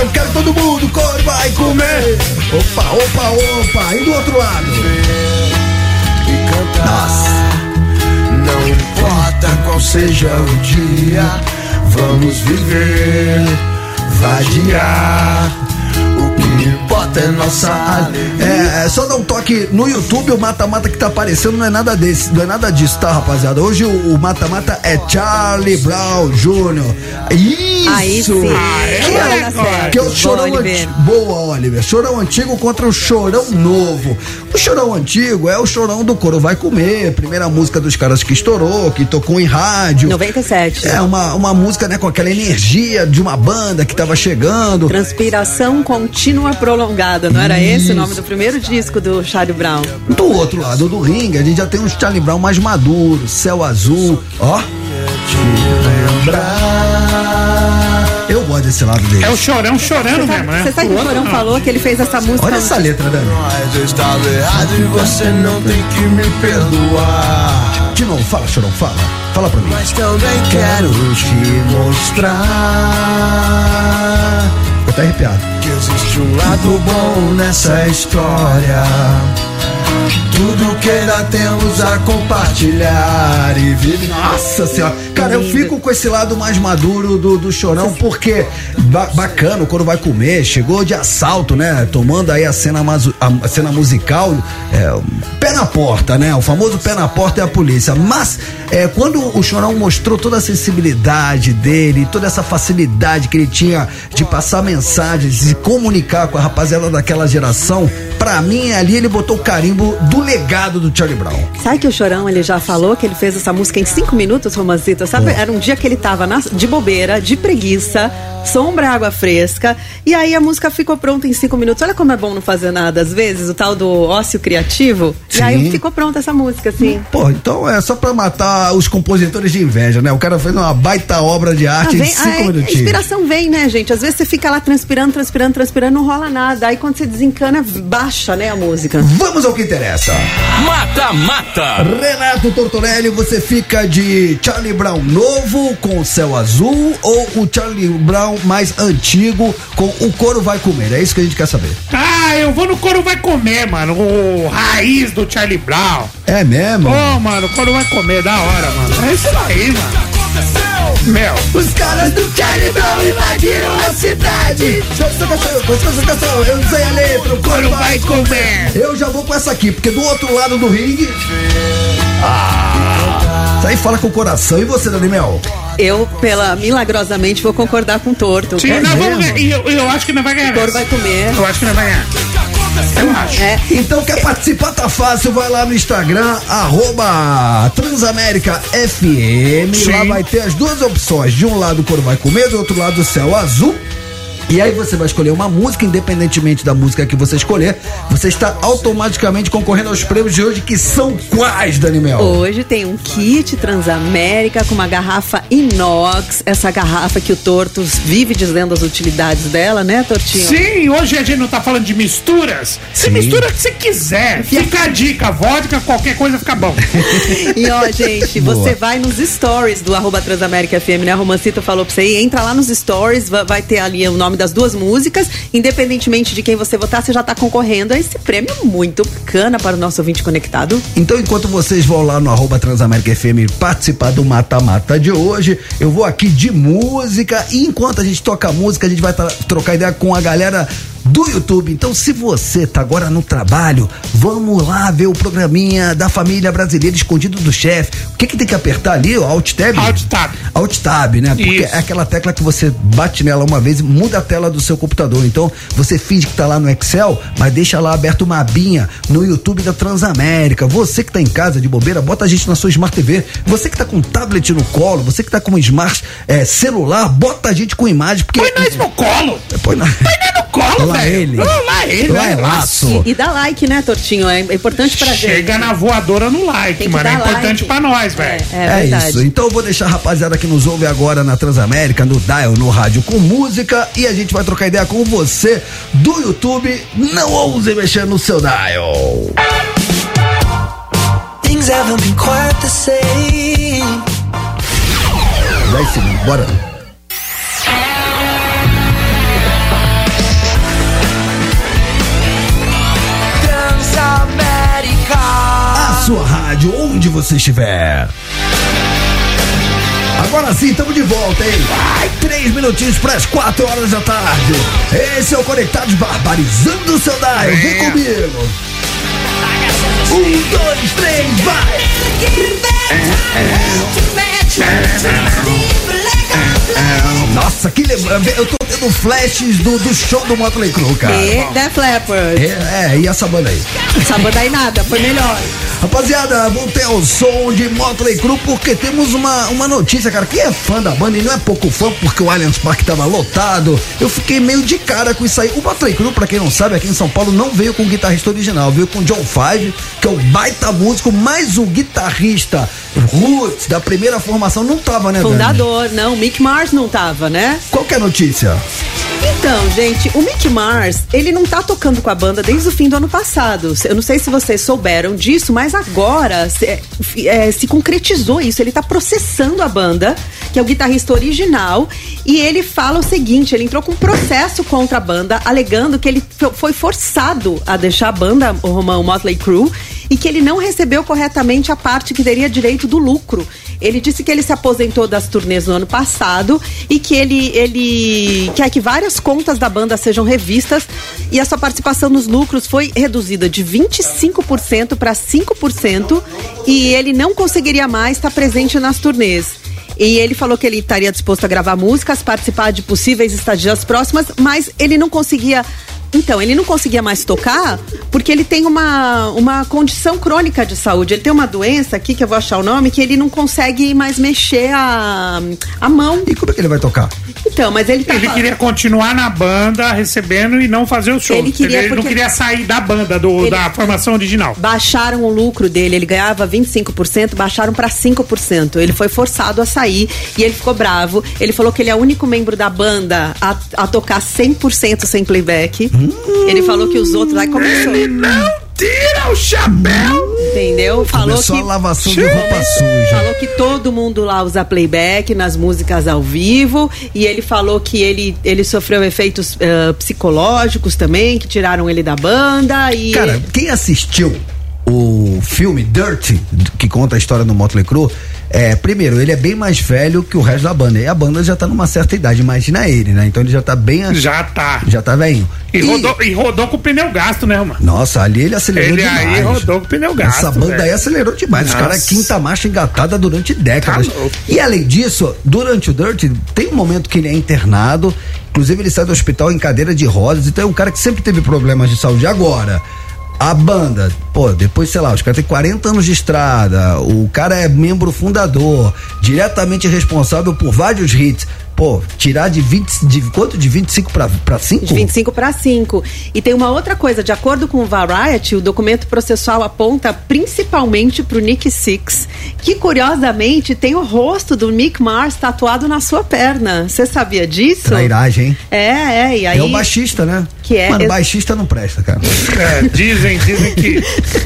Eu quero todo mundo, cor vai comer. Opa, opa, opa. E do outro lado? Nossa. Não importa qual seja o dia, vamos viver, vadiar. É nossa alegria. É, é, só dá um toque no YouTube, o mata-mata que tá aparecendo não é nada desse, não é nada disso, tá, rapaziada? Hoje o mata-mata é Charlie Brown Jr. Isso! Aí sim. que, Agora é, certo. que é o Boa, chorão Oliver. antigo. Boa, Oliver. Chorão antigo contra o chorão novo. O chorão antigo é o chorão do Coro Vai Comer, primeira música dos caras que estourou, que tocou em rádio. 97. É uma, uma música, né, com aquela energia de uma banda que tava chegando. Transpiração contínua prolongada, não era esse Isso. o nome do primeiro disco do Charlie Brown? Do outro lado do ringue, a gente já tem uns Charlie Brown mais maduros, céu azul, ó. Eu gosto desse lado dele. É o chorão chorando Você sabe, mesmo, né? você sabe que o Chorão falou que ele fez essa música. Olha essa letra, Dani. Estava errado e você não tem que me perdoar. De novo, fala, chorão, fala. Fala pra mim. Mas também quero te mostrar até arrepiado. que existe um lado bom nessa história. Tudo que ainda temos a compartilhar e viver. Nossa senhora. Cara, eu fico com esse lado mais maduro do, do chorão, porque ba- bacana, quando vai comer, chegou de assalto, né? Tomando aí a cena, a, cena musical, é, pé na porta, né? O famoso pé na porta é a polícia. Mas é, quando o chorão mostrou toda a sensibilidade dele, toda essa facilidade que ele tinha de passar mensagens, de se comunicar com a rapaziada daquela geração, pra mim ali ele botou o do legado do Charlie Brown. Sabe que o Chorão ele já falou que ele fez essa música em cinco minutos, Romancita? Sabe? Era um dia que ele tava na- de bobeira, de preguiça, sombra, água fresca, e aí a música ficou pronta em cinco minutos. Olha como é bom não fazer nada, às vezes, o tal do ócio criativo. Sim. E aí ficou pronta essa música, assim. Pô, então é só pra matar os compositores de inveja, né? O cara fez uma baita obra de Ah, arte em vem- cinco ah, é, a minutinhos. inspiração vem, né, gente? Às vezes você fica lá transpirando, transpirando, transpirando, não rola nada. Aí quando você desencana, baixa, né, a música. Vamos ao que interessa. Mata Mata. Renato Tortorelli, você fica de Charlie Brown novo com o céu azul ou o Charlie Brown mais antigo com o couro vai comer? É isso que a gente quer saber. Ah, eu vou no Coro Vai Comer, mano. O raiz do Charlie Brown. É mesmo? Ô, mano, o Coro Vai Comer, da hora, mano. É isso aí, mano. Meu. Os caras do Charlie Brown invadiram a cidade. Eu não sei a letra, o couro vai comer. Eu já vou com essa aqui, porque do outro lado do ringue. Ah! Isso aí fala com o coração. E você, Dani Mel? Eu, pela milagrosamente, vou concordar com o Torto. Sim, É nós vamos ganhar. E eu, eu acho que não vai ganhar. O Coro vai comer. Eu acho que não vai ganhar. Eu acho. É, Então quer participar? Tá fácil, vai lá no Instagram, arroba Transamérica FM. Sim. Lá vai ter as duas opções. De um lado o couro vai comer, do outro lado o céu azul. E aí você vai escolher uma música, independentemente da música que você escolher, você está automaticamente concorrendo aos prêmios de hoje, que são quais, Daniel? Hoje tem um kit Transamérica com uma garrafa inox, essa garrafa que o Tortos vive dizendo as utilidades dela, né, Tortinho? Sim, hoje a gente não tá falando de misturas. Você Sim. mistura o que você quiser. Fica a dica, vodka, qualquer coisa fica bom. E ó, gente, Boa. você vai nos stories do arroba Transamérica FM, né? A Romancita falou pra você entra lá nos stories, va- vai ter ali o nome das duas músicas. Independentemente de quem você votar, você já tá concorrendo a esse prêmio muito bacana para o nosso ouvinte conectado. Então, enquanto vocês vão lá no arroba Transamérica FM participar do mata-mata de hoje, eu vou aqui de música. E enquanto a gente toca música, a gente vai trocar ideia com a galera do YouTube. Então, se você tá agora no trabalho, vamos lá ver o programinha da família brasileira escondido do chefe. O que que tem que apertar ali? O Alt Tab? Alt Tab. Alt Tab, né? Porque Isso. é aquela tecla que você bate nela uma vez e muda a tela do seu computador. Então, você finge que tá lá no Excel, mas deixa lá aberto uma abinha no YouTube da Transamérica. Você que tá em casa de bobeira, bota a gente na sua Smart TV. Você que tá com um tablet no colo, você que tá com um Smart eh, celular, bota a gente com imagem. Porque... Põe nós no colo. Põe na... no colo, Lá velho. ele. Lá ele, Lá é velho. laço. E, e dá like, né, Tortinho? É importante pra gente. Chega na voadora no like, mano. É importante like. pra nós, velho. É, É, verdade. isso. Então eu vou deixar a rapaziada que nos ouve agora na Transamérica, no Dial, no rádio com música e a gente vai trocar ideia com você do YouTube. Não ouse mexer no seu Dial. Things haven't been quite the same. 10 segundos, bora. Sua rádio, onde você estiver. Agora sim, estamos de volta, hein? Ai, três minutinhos para as quatro horas da tarde. Esse é o Conectados Barbarizando o seu Dial. Vem comigo. Um, dois, três, vai! Nossa, que lembrança. Eu tô tendo flashes do, do show do Motley Crue, cara. E Def Leppard. É, é, e essa banda aí? Essa banda aí nada, foi melhor. Rapaziada, voltei ao som de Motley Crue porque temos uma, uma notícia, cara. Quem é fã da banda e não é pouco fã porque o Allianz Parque tava lotado, eu fiquei meio de cara com isso aí. O Motley Crue, pra quem não sabe, aqui em São Paulo não veio com o guitarrista original, veio com o John Five, que é o baita músico, mas o guitarrista Roots da primeira formação não tava, né, Dani? Fundador, não, Mick Mars não tava, né? Qual que é a notícia? Então, gente, o Mick Mars, ele não tá tocando com a banda desde o fim do ano passado. Eu não sei se vocês souberam disso, mas agora se, é, é, se concretizou isso. Ele tá processando a banda, que é o guitarrista original, e ele fala o seguinte: ele entrou com um processo contra a banda, alegando que ele fo- foi forçado a deixar a banda, o Romão Motley Crue, e que ele não recebeu corretamente a parte que teria direito do lucro. Ele disse que ele se aposentou das turnês no ano passado e que ele, ele quer que várias contas da banda sejam revistas e a sua participação nos lucros foi reduzida de 25% para 5% e ele não conseguiria mais estar presente nas turnês. E ele falou que ele estaria disposto a gravar músicas, participar de possíveis estadias próximas, mas ele não conseguia. Então, ele não conseguia mais tocar porque ele tem uma, uma condição crônica de saúde. Ele tem uma doença aqui, que eu vou achar o nome, que ele não consegue mais mexer a, a mão. E como é que ele vai tocar? Então, mas ele tá. Ele queria continuar na banda, recebendo e não fazer o show. Ele queria não porque- queria sair da banda, do, Ele- da formação original. Baixaram o lucro dele, ele ganhava 25%, baixaram pra 5%. Ele foi forçado a sair e ele ficou bravo. Ele falou que ele é o único membro da banda a, a tocar 100% sem playback. Ele falou que os outros lá começou. Ele não tira o chapéu! Entendeu? Falou Começou que a lavação de roupa suja. Falou que todo mundo lá usa playback nas músicas ao vivo e ele falou que ele, ele sofreu efeitos eh, psicológicos também, que tiraram ele da banda e Cara, quem assistiu o filme Dirty, que conta a história do Motley Crue, é, primeiro, ele é bem mais velho que o resto da banda. E a banda já tá numa certa idade, imagina ele, né? Então ele já tá bem. Já tá. Já tá velhinho. E rodou, e rodou com o pneu gasto, né, mano? Nossa, ali ele acelerou Ele demais. aí rodou com o pneu gasto. Essa banda velho. aí acelerou demais. Os Nossa. caras quinta marcha engatada durante décadas. Tá e além disso, durante o Dirt, tem um momento que ele é internado. Inclusive, ele sai do hospital em cadeira de rodas. Então é um cara que sempre teve problemas de saúde. Agora. A banda, pô, depois, sei lá, os caras têm 40 anos de estrada, o cara é membro fundador, diretamente responsável por vários hits. pô, tirar de 20, de quanto? De 25 pra, pra 5? De 25 para 5. E tem uma outra coisa, de acordo com o Variety, o documento processual aponta principalmente pro Nick Six, que curiosamente tem o rosto do Nick Mars tatuado na sua perna. Você sabia disso? Trairagem, hein? É, é, e aí. É o baixista, né? Que é- Mano, baixista não presta, cara. É, dizem, dizem que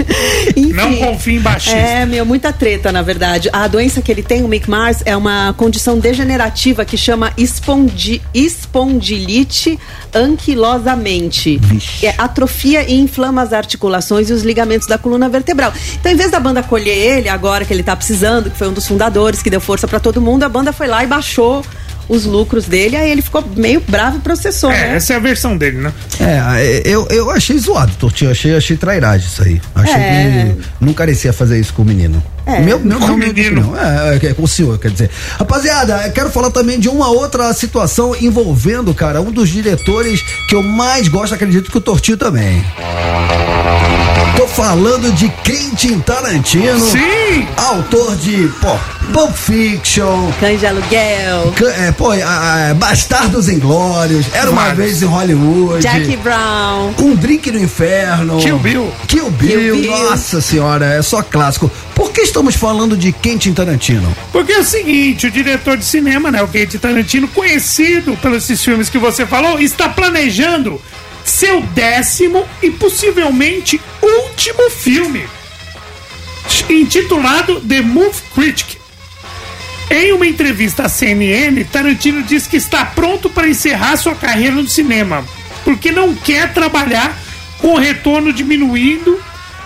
não confia em baixista. É, meu, muita treta, na verdade. A doença que ele tem, o Mick Mars, é uma condição degenerativa que chama espondi, espondilite anquilosamente. É atrofia e inflama as articulações e os ligamentos da coluna vertebral. Então, em vez da banda acolher ele, agora que ele tá precisando, que foi um dos fundadores, que deu força pra todo mundo, a banda foi lá e baixou os lucros dele, aí ele ficou meio bravo e processou, É, né? essa é a versão dele, né? É, eu, eu achei zoado, Tortinho. Achei, achei trairagem isso aí. Achei É. que não carecia fazer isso com o menino. É. Meu, meu, Com não, menino. opinião. É, é, com o senhor, quer dizer. Rapaziada, quero falar também de uma outra situação envolvendo, cara, um dos diretores que eu mais gosto, acredito que o Tortinho também. Tô falando de Quentin Tarantino. Sim! Autor de, pô, Pulp Fiction. Cães de aluguel. Ca- É, pô, a- a- Bastardos Inglórios, Era uma Vários. vez em Hollywood. Jackie Brown. Um drink no inferno. Kill Bill. Kill Bill. Kill Bill. Nossa senhora, é só clássico. Por que estamos falando de Quentin Tarantino? Porque é o seguinte, o diretor de cinema, né, o Quentin Tarantino, conhecido pelos filmes que você falou, está planejando seu décimo e possivelmente último filme, intitulado The Movie Critic. Em uma entrevista à CNN, Tarantino diz que está pronto para encerrar sua carreira no cinema, porque não quer trabalhar com retorno diminuindo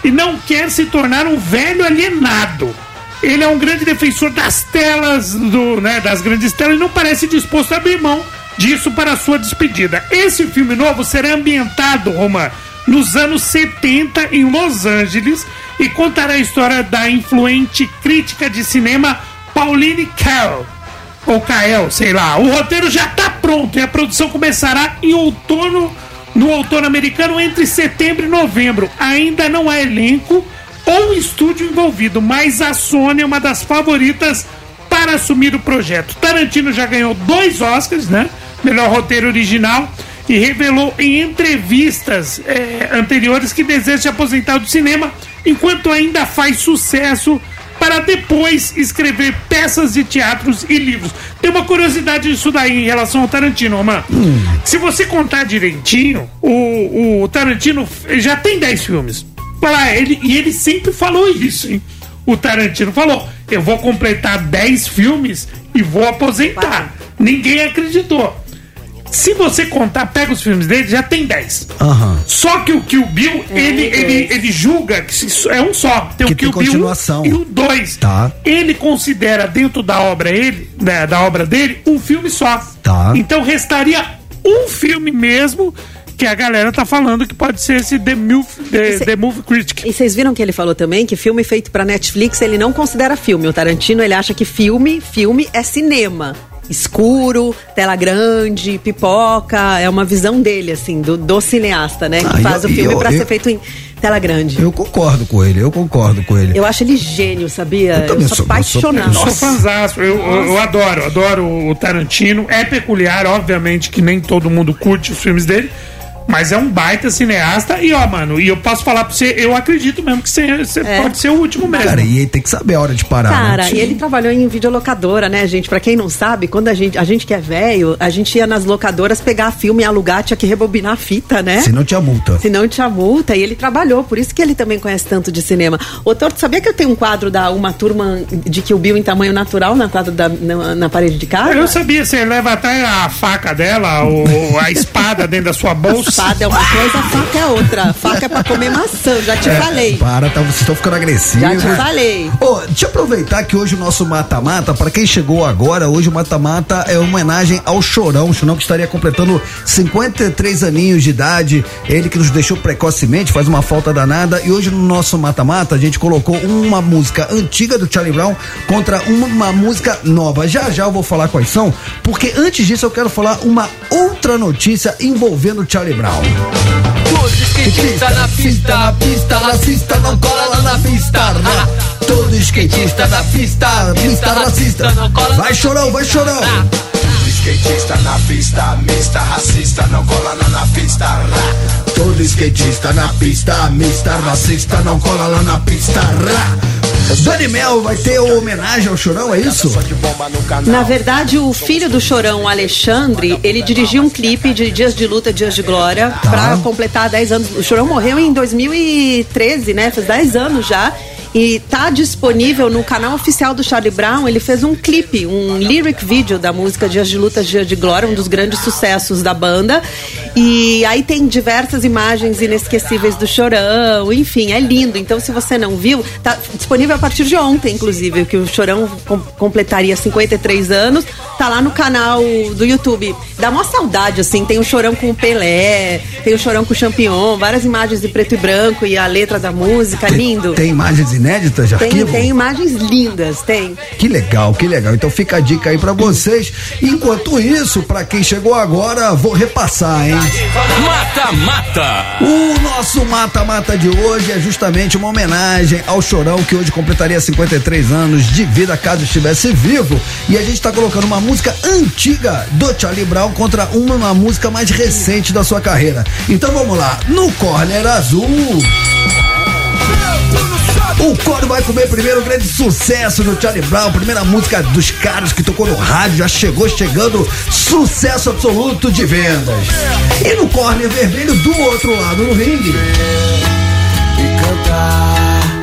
e não quer se tornar um velho alienado. Ele é um grande defensor das telas, do, né, das grandes telas, e não parece disposto a abrir mão disso para sua despedida. Esse filme novo será ambientado, Roma, nos anos 70 em Los Angeles e contará a história da influente crítica de cinema Pauline Kael. Ou Kael, sei lá. O roteiro já está pronto e a produção começará em outono, no outono americano entre setembro e novembro. Ainda não há elenco ou estúdio envolvido, mas a Sony é uma das favoritas para assumir o projeto. Tarantino já ganhou dois Oscars, né? Melhor roteiro original e revelou em entrevistas eh, anteriores que deseja se aposentar do cinema enquanto ainda faz sucesso para depois escrever peças de teatros e livros. Tem uma curiosidade disso daí em relação ao Tarantino, mano. Se você contar direitinho, o, o Tarantino já tem 10 filmes. Fala, ele, e ele sempre falou isso, hein? O Tarantino falou: eu vou completar 10 filmes e vou aposentar. Ninguém acreditou. Se você contar, pega os filmes dele, já tem 10. Aham. Só que o Kill Bill, ele, ele, ele julga que é um só. Tem Que o Kill tem Bill e o 2. Tá. Ele considera dentro da obra ele, né, da obra dele, um filme só. Tá. Então restaria um filme mesmo que a galera tá falando que pode ser esse The, Move, The, Esse- The Movie Critic. E vocês viram que ele falou também que filme feito pra Netflix ele não considera filme. O Tarantino ele acha que filme, filme é cinema. Escuro, tela grande, pipoca, é uma visão dele, assim, do, do cineasta, né? Que Ah, faz eu- o filme eu- pra eu- ser feito em tela grande. Eu concordo com ele, eu concordo com ele. Eu acho ele gênio, sabia? Eu também sou- sou eu sou- apaixonada. Eu sou eu, eu, eu adoro, adoro o Tarantino. É peculiar, obviamente, que nem todo mundo curte os filmes dele. Mas é um baita cineasta e, ó, mano, e eu posso falar pra você, eu acredito mesmo que você, você É. pode ser o último mesmo. Cara, e ele tem que saber a hora de parar. Cara, né? e ele trabalhou em videolocadora, né, gente? Pra quem não sabe, quando a gente, a gente que é velho, a gente ia nas locadoras pegar filme e alugar, tinha que rebobinar a fita, né? Se não tinha multa. Se não tinha multa, e ele trabalhou, por isso que ele também conhece tanto de cinema. Ô, Torto, sabia que eu tenho um quadro da Uma Turma de Kill Bill em tamanho natural na, quadro da, na, na parede de casa? Eu sabia, você leva até a faca dela, ou a espada dentro da sua bolsa. Espada é uma coisa, faca é outra. Faca é pra comer maçã, já te falei. Para, tá, vocês estão ficando agressivos. Já te falei. Ô, deixa eu aproveitar que hoje o nosso mata-mata, pra quem chegou agora, hoje o mata-mata é uma homenagem ao Chorão, o Chorão que estaria completando 53 aninhos de idade, ele que nos deixou precocemente, faz uma falta danada, e hoje no nosso mata-mata a gente colocou uma música antiga do Charlie Brown contra uma, uma música nova. Já já eu vou falar quais são, porque antes disso eu quero falar uma outra notícia envolvendo o Charlie Brown. Todo skatista na pista, na pista, racista, não cola lá na pista. né? Todo skatista na pista, pista racista. Vai chorão, vai chorão. skatista na pista, mista, racista, não cola lá na pista. Rá. Todo skatista na pista, mista, racista, não cola lá na pista. Rá. Dani Mel vai ter homenagem ao Chorão, é isso? Na verdade, o filho do Chorão, Alexandre, ele dirigiu um clipe de Dias de Luta, Dias de Glória, Tá. pra completar 10 anos. O Chorão morreu em 2013, né? Faz 10 anos já. E tá disponível no canal oficial do Charlie Brown. Ele fez um clipe, um lyric video da música Dias de Luta, Dias de Glória, um dos grandes sucessos da banda. E aí tem diversas imagens inesquecíveis do Chorão, enfim, é lindo. Então, se você não viu, tá disponível a partir de ontem, inclusive, que o Chorão com- completaria 53 anos. Tá lá no canal do YouTube. Dá uma saudade, assim. Tem o Chorão com o Pelé, tem o Chorão com o Champignon, várias imagens de preto e branco e a letra da música, lindo. Tem imagens inéditas de Tem, arquivo? tem imagens lindas, tem. Que legal, que legal. Então fica a dica aí pra vocês. Enquanto isso, pra quem chegou agora, vou repassar, hein? Mata Mata. O nosso mata-mata de hoje é justamente uma homenagem ao Chorão, que hoje completaria 53 anos de vida caso estivesse vivo. E a gente tá colocando uma música antiga do Charlie Brown contra uma, uma música mais recente da sua carreira. Então vamos lá, no Corner Azul. O coro vai comer primeiro grande sucesso do Charlie Brown, primeira música dos caras que tocou no rádio, já chegou chegando, sucesso absoluto de vendas. E no corner vermelho do outro lado no ringue.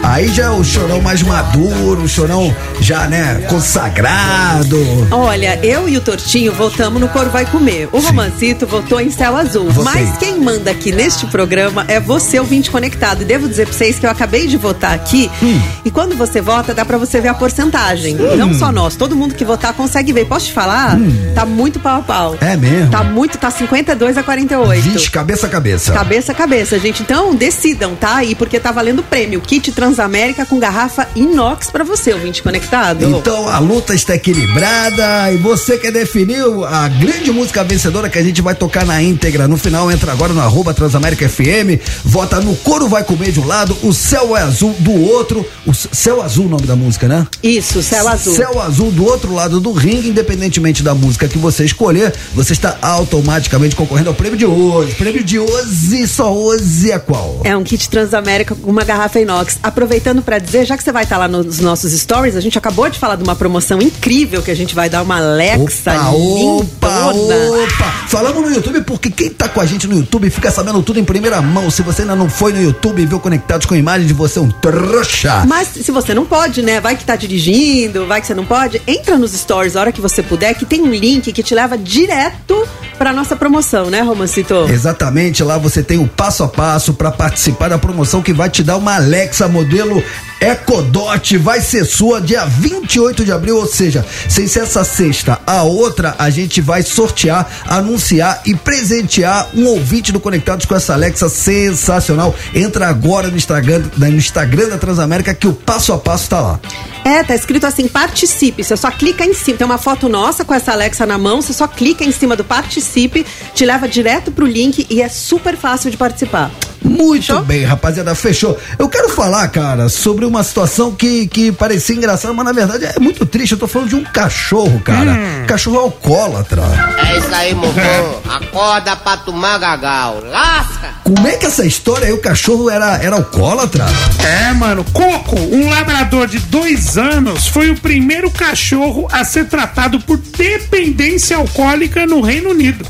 Aí já é o chorão mais maduro, o chorão já, né, consagrado. Olha, eu e o Tortinho votamos no Coro Vai Comer. O Romancito votou em Céu Azul. Mas quem manda aqui neste programa é você, ouvinte conectado. E devo dizer pra vocês que eu acabei de votar aqui. Hum. E quando você vota, dá pra você ver a porcentagem. Não só nós, todo mundo que votar consegue ver. Posso te falar? Tá muito pau a pau. Hum. É mesmo? Tá muito, tá 52 a 48. Vixe, cabeça a cabeça. Cabeça a cabeça, gente. Então decidam, tá? aí porque tá valendo prêmio. Kit Transamérica com garrafa inox pra você, ouvinte conectado. Então a luta está equilibrada e você quer definir a grande música vencedora que a gente vai tocar na íntegra. No final, entra agora no arroba Transamérica FM, vota no Coro Vai Comer de um lado, o Céu é Azul do outro. O Céu Azul, o nome da música, né? Isso, Céu Azul. Céu Azul do outro lado do ringue, independentemente da música que você escolher, você está automaticamente concorrendo ao prêmio de hoje. Prêmio de hoje, só hoje é qual? É um kit Transamérica com uma garrafa inox. Aproveitando pra dizer, já que você vai estar lá nos nossos stories, a gente acabou de falar de uma promoção incrível que a gente vai dar uma Alexa Opa, lindona. opa! Falamos no YouTube porque quem tá com a gente no YouTube fica sabendo tudo em primeira mão. Se você ainda não foi no YouTube e viu Conectados com imagens de você, é um trouxa. Mas se você não pode, né? Vai que tá dirigindo, vai que você não pode, entra nos stories a hora que você puder, que tem um link que te leva direto pra nossa promoção, né, Romancito? Exatamente, lá você tem o passo a passo para participar da promoção que vai te dar uma Alexa modelo pelo Ecodot, vai ser sua dia 28 de abril, ou seja, sem ser essa sexta, a outra a gente vai sortear, anunciar e presentear um ouvinte do Conectados com essa Alexa sensacional. Entra agora no Instagram, no Instagram da Transamérica que o passo a passo tá lá. É, tá escrito assim, participe. Você só clica em cima. Tem uma foto nossa com essa Alexa na mão, você só clica em cima do participe, te leva direto pro link e é super fácil de participar. Muito bem, rapaziada, fechou. Eu quero falar, cara, sobre uma situação que, que parecia engraçada, mas na verdade é muito triste. Eu tô falando de um cachorro, cara. Hum. Cachorro alcoólatra. É isso aí, mofão. Acorda pra tomar gagal. Lasca! Como é que essa história aí, o cachorro era, era alcoólatra? É, mano. Coco, um labrador de dois anos, foi o primeiro cachorro a ser tratado por dependência alcoólica no Reino Unido.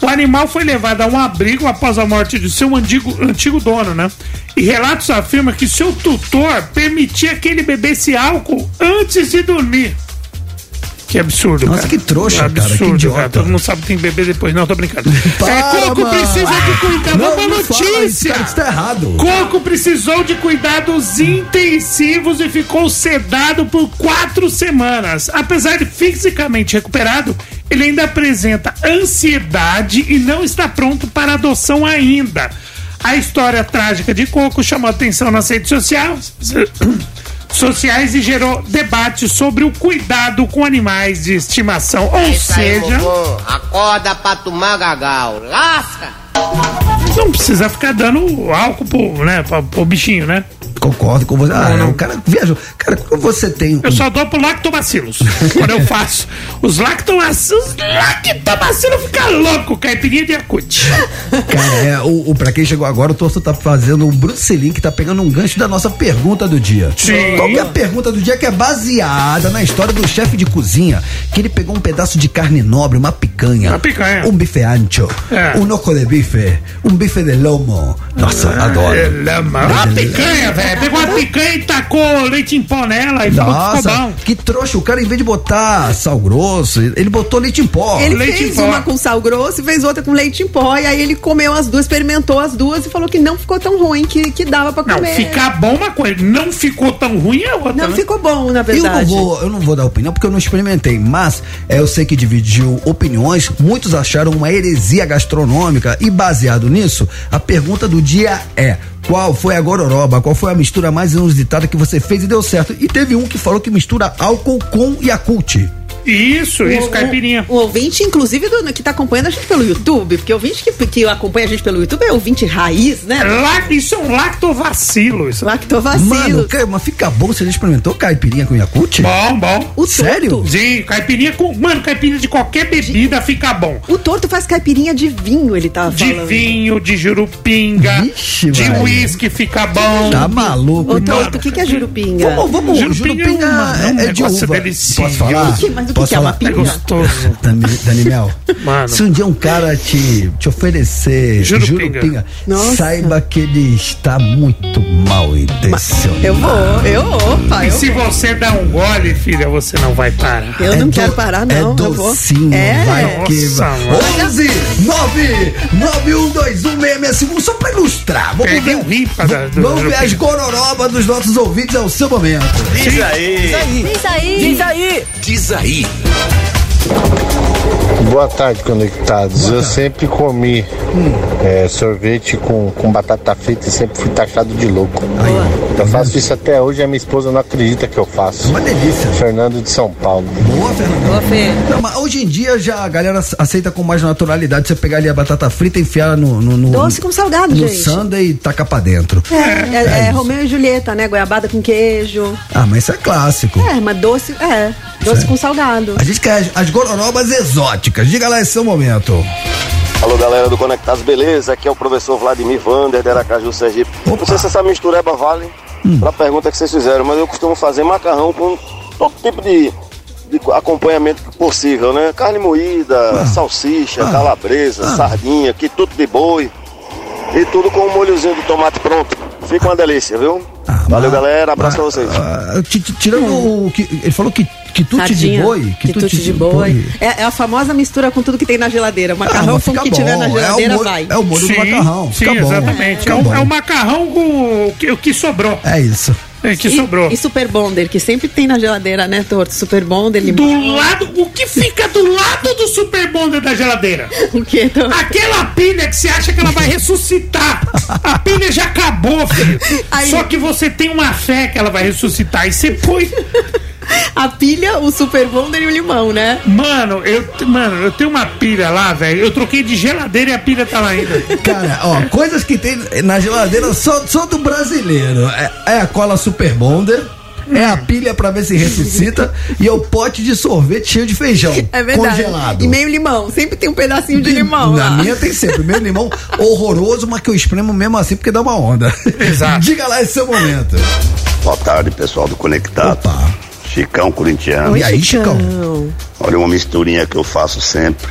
O animal foi levado a um abrigo após a morte de seu antigo, antigo dono, né? E relatos afirmam que seu tutor permitia que ele bebesse álcool antes de dormir. Que absurdo, Nossa, cara. que trouxa, cara, que absurdo, idiota. Todo mundo sabe que tem que beber depois. Não, tô brincando. Para, é, Coco mano. precisa de cuidado. Não, Uma fala isso, notícia. cara, isso tá errado. Coco precisou de cuidados intensivos e ficou sedado por quatro semanas. Apesar de fisicamente recuperado, ele ainda apresenta ansiedade e não está pronto para adoção ainda. A história trágica de Coco chamou atenção nas redes sociais. Sociais e gerou debate sobre o cuidado com animais de estimação. Ou aí, seja, mofão. Acorda pra tomar gagal. Lasca! Não precisa ficar dando álcool pro, né, pro, pro bichinho, né? Concordo com você. Ah, não, o cara viajou. Cara, quando você tem. Eu só dou pro lactobacilos. quando eu faço. Os lactobacilos. Os lactobacilos ficam loucos, caipirinha de acute. Cara, é, o, o, pra quem chegou agora, o Torso tá fazendo um Bruce Lee que tá pegando um gancho da nossa pergunta do dia. Sim. Qual que é a pergunta do dia que é baseada na história do chefe de cozinha, que ele pegou um pedaço de carne nobre, uma picanha. Uma picanha. Um bife ancho. É. Um noco de bife. Um bife de lomo. Nossa, adoro. É, lama. Uma picanha, velho. Pegou uma picanha e tacou leite em pó nela e que ficou Nossa, bom. que trouxa. O cara, em vez de botar sal grosso, ele botou leite em pó. Ele leite fez em pó. uma com sal grosso e fez outra com leite em pó. E aí ele comeu as duas, experimentou as duas e falou que não ficou tão ruim, que, que dava pra Não, comer. ficar bom uma coisa, não ficou tão ruim é outra. Não né? ficou bom, na Eu não, verdade. vou, eu não vou dar opinião porque eu não experimentei, mas é, eu sei que dividiu opiniões. Muitos acharam uma heresia gastronômica e baseado nisso, a pergunta do dia é: qual foi a gororoba? Qual foi a mistura mais inusitada que você fez e deu certo? E teve um que falou que mistura álcool com Yakult. Isso, isso, O- caipirinha. O, o ouvinte, inclusive, do, que tá acompanhando a gente pelo YouTube, porque o ouvinte que, que acompanha a gente pelo YouTube é ouvinte raiz, né? La- Isso é um lactovacilo. Isso. Lactovacilo. Mano, mas fica bom. Você já experimentou caipirinha com Yakult? Bom, bom. O Sério? torto. Sim, caipirinha com. Mano, caipirinha de qualquer bebida fica bom. O torto faz caipirinha de vinho, ele tava De falando. vinho, de jurupinga, Vixe, de uísque fica bom. Tá maluco? Ô, torto, o que, que é jurupinga? Vamos, vamos, Jurupinga jurupinga, é é um é, é de uva. delicioso. Posso falar? O que- mas o que Posso que é uma falar? É pinga? gostoso. Dani- Daniel, Mano. se um dia um cara te, te oferecer Jurupinga. jurupinga, saiba que ele está muito mal intencionado. Eu vou, eu opa, E eu se você der um gole, filha, você não vai parar. Eu É não do- quero parar, não. É eu vou. docinho, É. vai que Nossa, vai. mano. 11 9 9121 só pra ilustrar. Vamos Peguei ver, um ripa da- do vamos ver as gororobas dos nossos ouvintes, é o seu momento. Diz aí. Diz aí. Diz aí. Diz aí. Música Boa tarde, conectados. Eu sempre comi é, sorvete com, com batata frita e sempre fui taxado de louco. Eu faço isso até hoje e a minha esposa não acredita que eu faço. Uma delícia. Fernando de São Paulo. Boa, Fernando. Boa, Fê. Não, mas hoje em dia já a galera aceita com mais naturalidade. Você pegar ali a batata frita e enfiar ela no, no, no Doce com salgado, no gente. sundae e tacar pra dentro. É, é, é Romeu e Julieta, né? Goiabada com queijo. Ah, mas isso é clássico. É, mas doce, é. Doce com salgado. A gente quer as, as gororobas exóticas. Diga lá esse seu momento. Alô galera do Conectados, beleza? Aqui é o professor Vladimir Vander, de Aracaju, Sergipe. Não sei se essa mistureba vale pra pergunta que vocês fizeram, mas eu costumo fazer macarrão com todo tipo de, de acompanhamento possível, né? Carne moída, salsicha, calabresa, sardinha, quituto de boi e tudo com um molhozinho de tomate pronto. Fica uma delícia, viu? Valeu galera, abraço pra vocês. Ah, ti- ti- tirando o que. Ele falou que quitute de Sardinha, boi. Quitute de boi. É, é a famosa mistura com tudo que tem na geladeira. Macarrão mas com o que tiver na bom. É o geladeira molho- vai. é o molho do macarrão. Sim, Fica bom. exatamente. Fica É, o, bom. é o macarrão com o que, o que sobrou. É isso. É, que E- sobrou. E Super Bonder, que sempre tem na geladeira, né, Torto? Super Bonder, limão. Do lado, o que fica do lado do Super Bonder da geladeira? O quê, Torto? Aquela pilha que você acha que ela vai ressuscitar. A pilha já acabou, filho. Aí- Só que você tem uma fé que ela vai ressuscitar. E você põe. A pilha, o Super Bonder e o limão, né? Mano, eu, mano, eu tenho uma pilha lá, velho. Eu troquei de geladeira e a pilha tá lá ainda. Cara, ó, coisas que tem na geladeira só, só do brasileiro. É, é a cola Super Bonder. É a pilha pra ver se ressuscita e é o pote de sorvete cheio de feijão É verdade. congelado. E meio limão. Sempre tem um pedacinho de limão Na lá. minha tem sempre. Meu limão horroroso, mas que eu espremo mesmo assim porque dá uma onda. Exato. Diga lá esse seu momento. Boa tarde, pessoal do Conectado. Opa. Chicão corintiano. E aí, Chicão? Olha uma misturinha que eu faço sempre.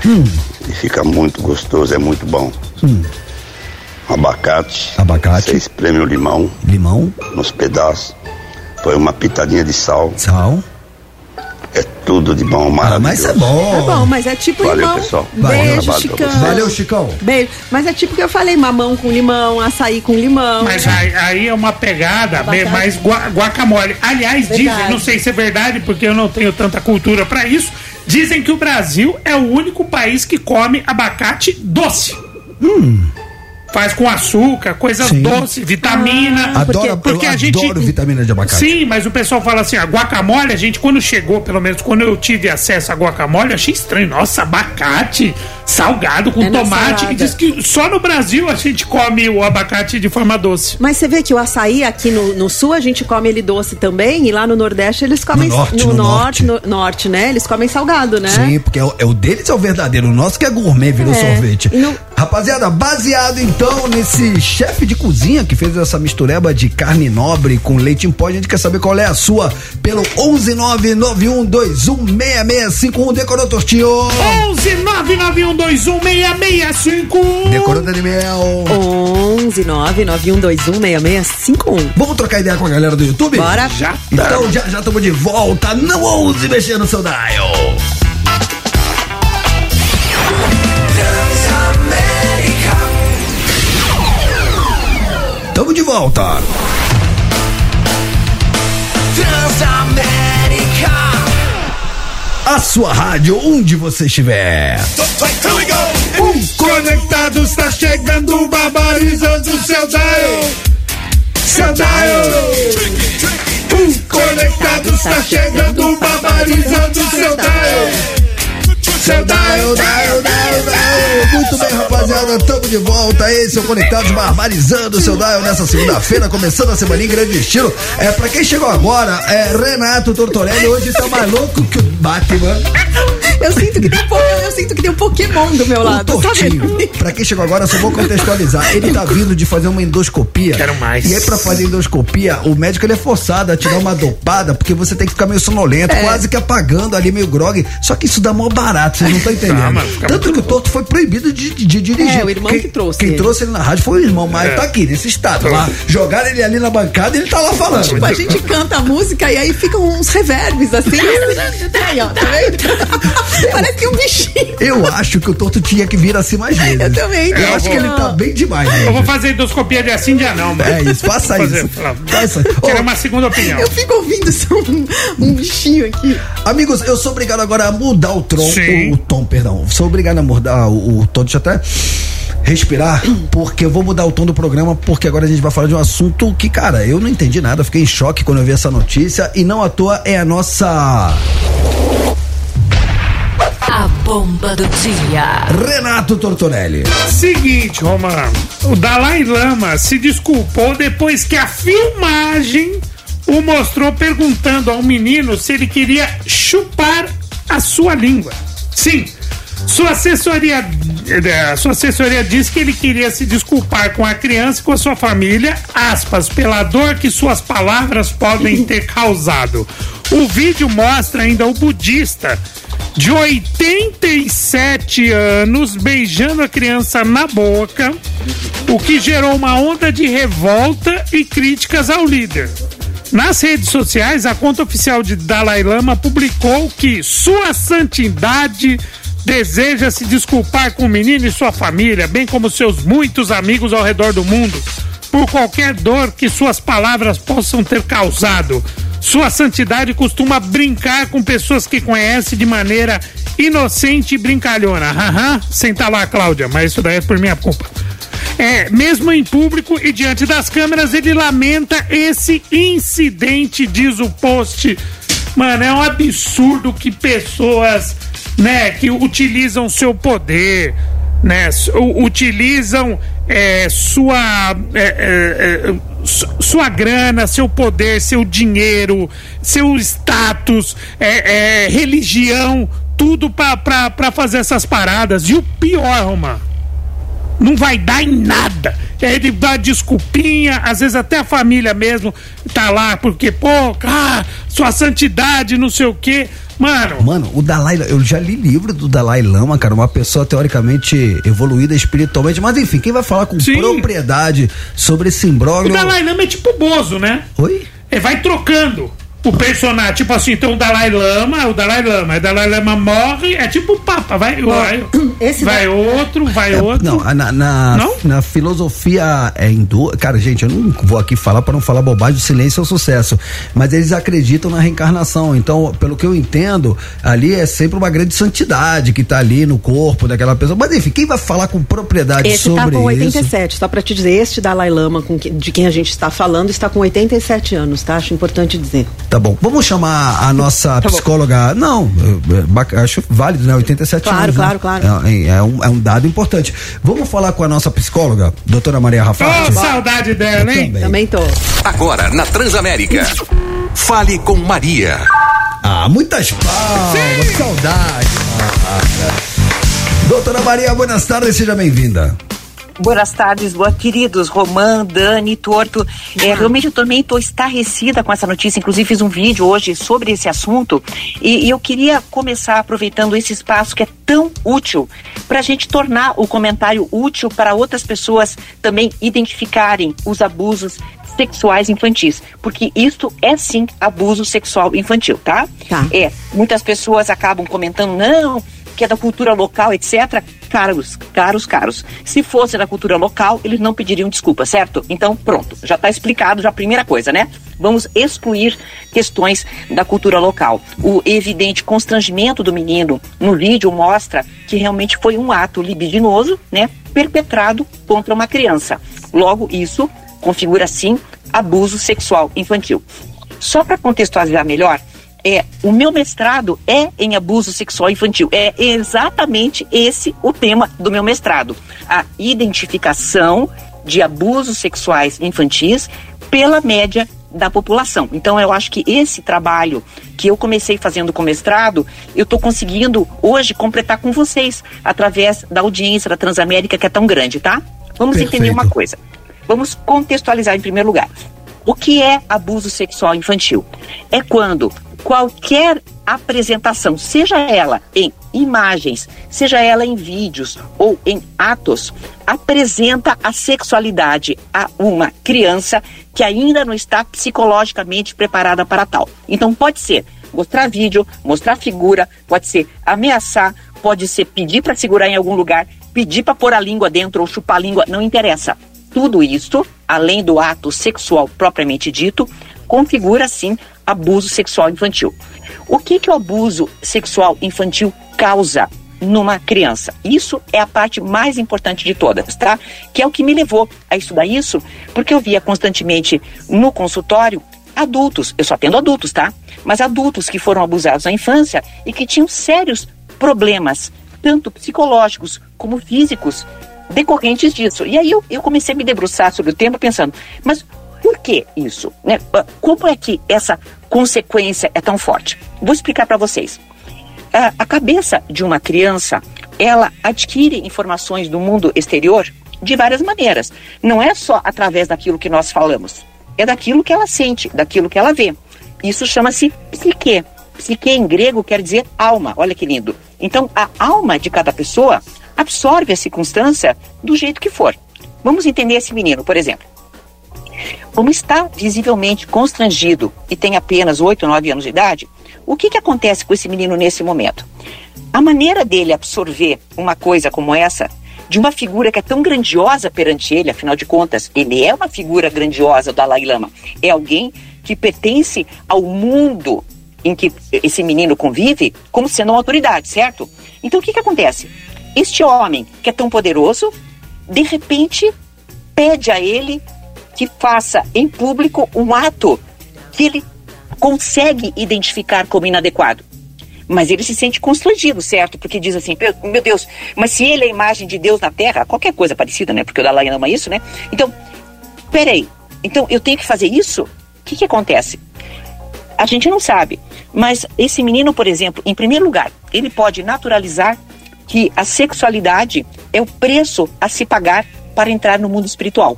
E fica muito gostoso, é muito bom. Abacate. Abacate. Você espreme o limão Limão, nos pedaços. Põe uma pitadinha de sal. sal. É tudo de bom, Ah, maravilhoso. mas isso é bom. É bom, mas é tipo Valeu, limão. pessoal. Valeu, Beijo, Chicão. Valeu, Chicão. Beijo. Mas é tipo que eu falei, mamão com limão, açaí com limão. Mas aí, aí é uma pegada Abacate. mais gua- guacamole. Aliás, dizem, Verdade. não sei se é verdade, porque eu não tenho tanta cultura pra isso. Dizem que o Brasil é o único país que come abacate doce. Faz com açúcar, coisas Sim. doces, vitamina. Ah, Adoro, porque eu a gente adoro vitamina de abacate. Sim, mas o pessoal fala assim, a guacamole, a gente quando chegou, pelo menos quando eu tive acesso a guacamole, achei estranho. Nossa, abacate. salgado com É tomate. E diz que só no Brasil a gente come o abacate de forma doce. Mas você vê que o açaí aqui no, no sul a gente come ele doce também e lá no Nordeste eles comem No norte, no, no norte, no norte, né? Eles comem salgado, né? Sim, porque é o, é o deles é o verdadeiro, o nosso que é gourmet, virou É. sorvete. E no- Rapaziada, baseado então nesse chefe de cozinha que fez essa mistureba de carne nobre com leite em pó, a gente quer saber qual é a sua pelo 11991216651. Decorou, Tortinho? 11 991216651. Decorou, Daniel? 11 991216651. Vamos trocar ideia com a galera do YouTube? Bora. Já Então já já estamos de volta. Não ouse mexer no seu dial. Volta. A sua rádio, onde você estiver. Um conectado está chegando, barbarizando seu dial. Seu dial. Um conectado está chegando, barbarizando seu dial. Seu dial, dial, dial, dial. Muito bem, rapaziada, estamos de volta. Esse é o Conectados Barbarizando o seu dial nessa segunda-feira, começando a semana em grande estilo. É, pra quem chegou agora, é Renato Tortorelli hoje tá mais louco que o Batman. Eu sinto que tem um, eu sinto que tem um Pokémon do meu O lado, sabe? Tortinho. Pra quem chegou agora, só vou contextualizar. Ele tá vindo de fazer uma endoscopia. Quero mais. E aí, pra fazer endoscopia, o médico ele é forçado a te dar uma dopada, porque você tem que ficar meio sonolento, É. quase que apagando ali, meio grog. Só que isso dá mó barato, vocês não estão entendendo. Ah, fica Tanto que o Torto foi proibido de, de- de dirigir. É, o irmão quem, que trouxe Quem ele. trouxe ele na rádio foi o irmão, mas É. tá aqui, nesse estado lá. Jogaram ele ali na bancada e ele tá lá falando. Tipo, a gente canta a música e aí ficam uns reverbes assim. aí, ó, tá vendo? Parece que é um bichinho. Eu acho que o Torto tinha que vir assim mais vezes. Eu também, Eu eu acho vou. que ele tá bem demais, Eu vou fazer endoscopia de assim de anão, mano. É isso, faça Fazer, isso. Faça. Quero uma segunda opinião. Eu fico ouvindo só um, um bichinho aqui. Amigos, eu sou obrigado agora a mudar o tom, Sim. O, o tom, perdão. Sou obrigado a mudar o, o tom, deixa eu até respirar, porque eu vou mudar o tom do programa, porque agora a gente vai falar de um assunto que, cara, eu não entendi nada, fiquei em choque quando eu vi essa notícia e não à toa é a nossa A bomba do dia. Renato Tortorelli. Seguinte, Romano. O Dalai Lama se desculpou depois que a filmagem o mostrou perguntando ao menino se ele queria chupar a sua língua. Sim. Sua assessoria, eh, sua assessoria disse que ele queria se desculpar com a criança e com a sua família, aspas, pela dor que suas palavras podem ter causado. O vídeo mostra ainda o budista de 87 anos beijando a criança na boca, o que gerou uma onda de revolta e críticas ao líder. Nas redes sociais, a conta oficial de Dalai Lama publicou que Sua Santidade deseja se desculpar com o menino e sua família, bem como seus muitos amigos ao redor do mundo, por qualquer dor que suas palavras possam ter causado. Sua Santidade costuma brincar com pessoas que conhece de maneira inocente e brincalhona. Haha, senta lá, Cláudia, mas isso daí é por minha culpa. É, mesmo em público e diante das câmeras, ele lamenta esse incidente, diz o post. Mano, é um absurdo que pessoas, né, que utilizam seu poder, né, utilizam é, sua é, é, é, su- sua grana, seu poder, seu dinheiro, seu status, é, é, religião, tudo pra fazer essas paradas. E o pior, Romano, não vai dar em nada. Ele dá desculpinha, às vezes até a família mesmo tá lá, porque, pô, ah, sua santidade, não sei o quê. Mano, Mano, o Dalai eu já li livro do Dalai Lama, cara, uma pessoa teoricamente evoluída espiritualmente, mas enfim, quem vai falar com Sim. propriedade sobre esse o imbróglio... Dalai Lama é tipo Bozo, né? Oi? Ele vai trocando o personagem. Tipo assim, então o Dalai Lama, o Dalai Lama, o Dalai Lama morre, é tipo o Papa, vai, vai, esse vai outro, vai É, outro. Não, na, na, Não? na filosofia é hindu. Cara, gente, eu não vou aqui falar para não falar bobagem, o silêncio é o sucesso. Mas eles acreditam na reencarnação. Então, pelo que eu entendo, ali é sempre uma grande santidade que tá ali no corpo daquela pessoa. Mas enfim, quem vai falar com propriedade Esse tá sobre com isso? 87, só pra te dizer, este Dalai Lama com que- de quem a gente está falando está com 87 anos, tá? Acho importante dizer. Tá bom. Vamos chamar a nossa Tá psicóloga. Não, eu- eu bac- acho válido, né? 87 Claro, anos. né? claro, claro. É, é um, é um dado importante. Vamos falar com a nossa psicóloga, doutora Maria Ô, Rafati? saudade dela, hein? Também tô. Agora na Transamérica. Fale com Maria. Ah, muitas palmas, saudade. cara. Doutora Maria, buenas tardes, seja bem-vinda. Boas tardes, boa queridos, Romã, Dani, Torto. É, realmente eu também estou estarrecida com essa notícia. Inclusive fiz um vídeo hoje sobre esse assunto e, e eu queria começar aproveitando esse espaço que é tão útil para a gente tornar o comentário útil para outras pessoas também identificarem os abusos sexuais infantis, porque isso é sim abuso sexual infantil, tá? Tá. É, muitas pessoas acabam comentando, não, que é da cultura local, etc. Caros, caros, caros. Se fosse da cultura local, eles não pediriam desculpa, certo? Então, pronto, já está explicado, já a primeira coisa, né? Vamos excluir questões da cultura local. O evidente constrangimento do menino no vídeo mostra que realmente foi um ato libidinoso, né? Perpetrado contra uma criança. Logo, isso configura sim abuso sexual infantil. Só para contextualizar melhor, é o meu mestrado é em abuso sexual infantil. É exatamente esse o tema do meu mestrado, a identificação de abusos sexuais infantis pela média da população. Então eu acho que esse trabalho que eu comecei fazendo com mestrado, eu estou conseguindo hoje completar com vocês através da audiência da Transamérica que é tão grande, tá? Vamos Perfeito. entender uma coisa. Vamos contextualizar em primeiro lugar. O que é abuso sexual infantil? É quando qualquer apresentação, seja ela em imagens, seja ela em vídeos ou em atos, apresenta a sexualidade a uma criança que ainda não está psicologicamente preparada para tal. Então pode ser mostrar vídeo, mostrar figura, pode ser ameaçar, pode ser pedir para segurar em algum lugar, pedir para pôr a língua dentro ou chupar a língua, não interessa. Tudo isso, além do ato sexual propriamente dito, configura sim abuso sexual infantil. O que, que o abuso sexual infantil causa numa criança? Isso é a parte mais importante de todas, tá? Que é o que me levou a estudar isso, porque eu via constantemente no consultório adultos, eu só atendo adultos, tá? Mas adultos que foram abusados na infância e que tinham sérios problemas, tanto psicológicos como físicos, decorrentes disso. E aí eu, eu comecei a me debruçar sobre o tema pensando, mas por que isso? Né? Ah, Como é que essa consequência é tão forte? Vou explicar para vocês. A, a cabeça de uma criança, ela adquire informações do mundo exterior de várias maneiras. Não é só através daquilo que nós falamos, é daquilo que ela sente, daquilo que ela vê. Isso chama-se psique. Psique em grego quer dizer alma. Olha que lindo. Então, a alma de cada pessoa absorve a circunstância do jeito que for. Vamos entender esse menino, por exemplo. Como está visivelmente constrangido e tem apenas 8 ou 9 anos de idade, o que, que acontece com esse menino nesse momento? A maneira dele absorver uma coisa como essa, de uma figura que é tão grandiosa perante ele, afinal de contas, ele é uma figura grandiosa, o Dalai Lama. É alguém que pertence ao mundo em que esse menino convive como sendo uma autoridade, certo? Então o que, que acontece? Este homem, que é tão poderoso, de repente pede a ele que faça em público um ato que ele consegue identificar como inadequado. Mas ele se sente constrangido, certo? Porque diz assim, "Meu- Deus, mas se ele é a imagem de Deus na Terra, qualquer coisa parecida, né? Porque o Dalai ama isso, né? Então, peraí, então eu tenho que fazer isso? O que que acontece? A gente não sabe, mas esse menino, por exemplo, em primeiro lugar, ele pode naturalizar que a sexualidade é o preço a se pagar para entrar no mundo espiritual.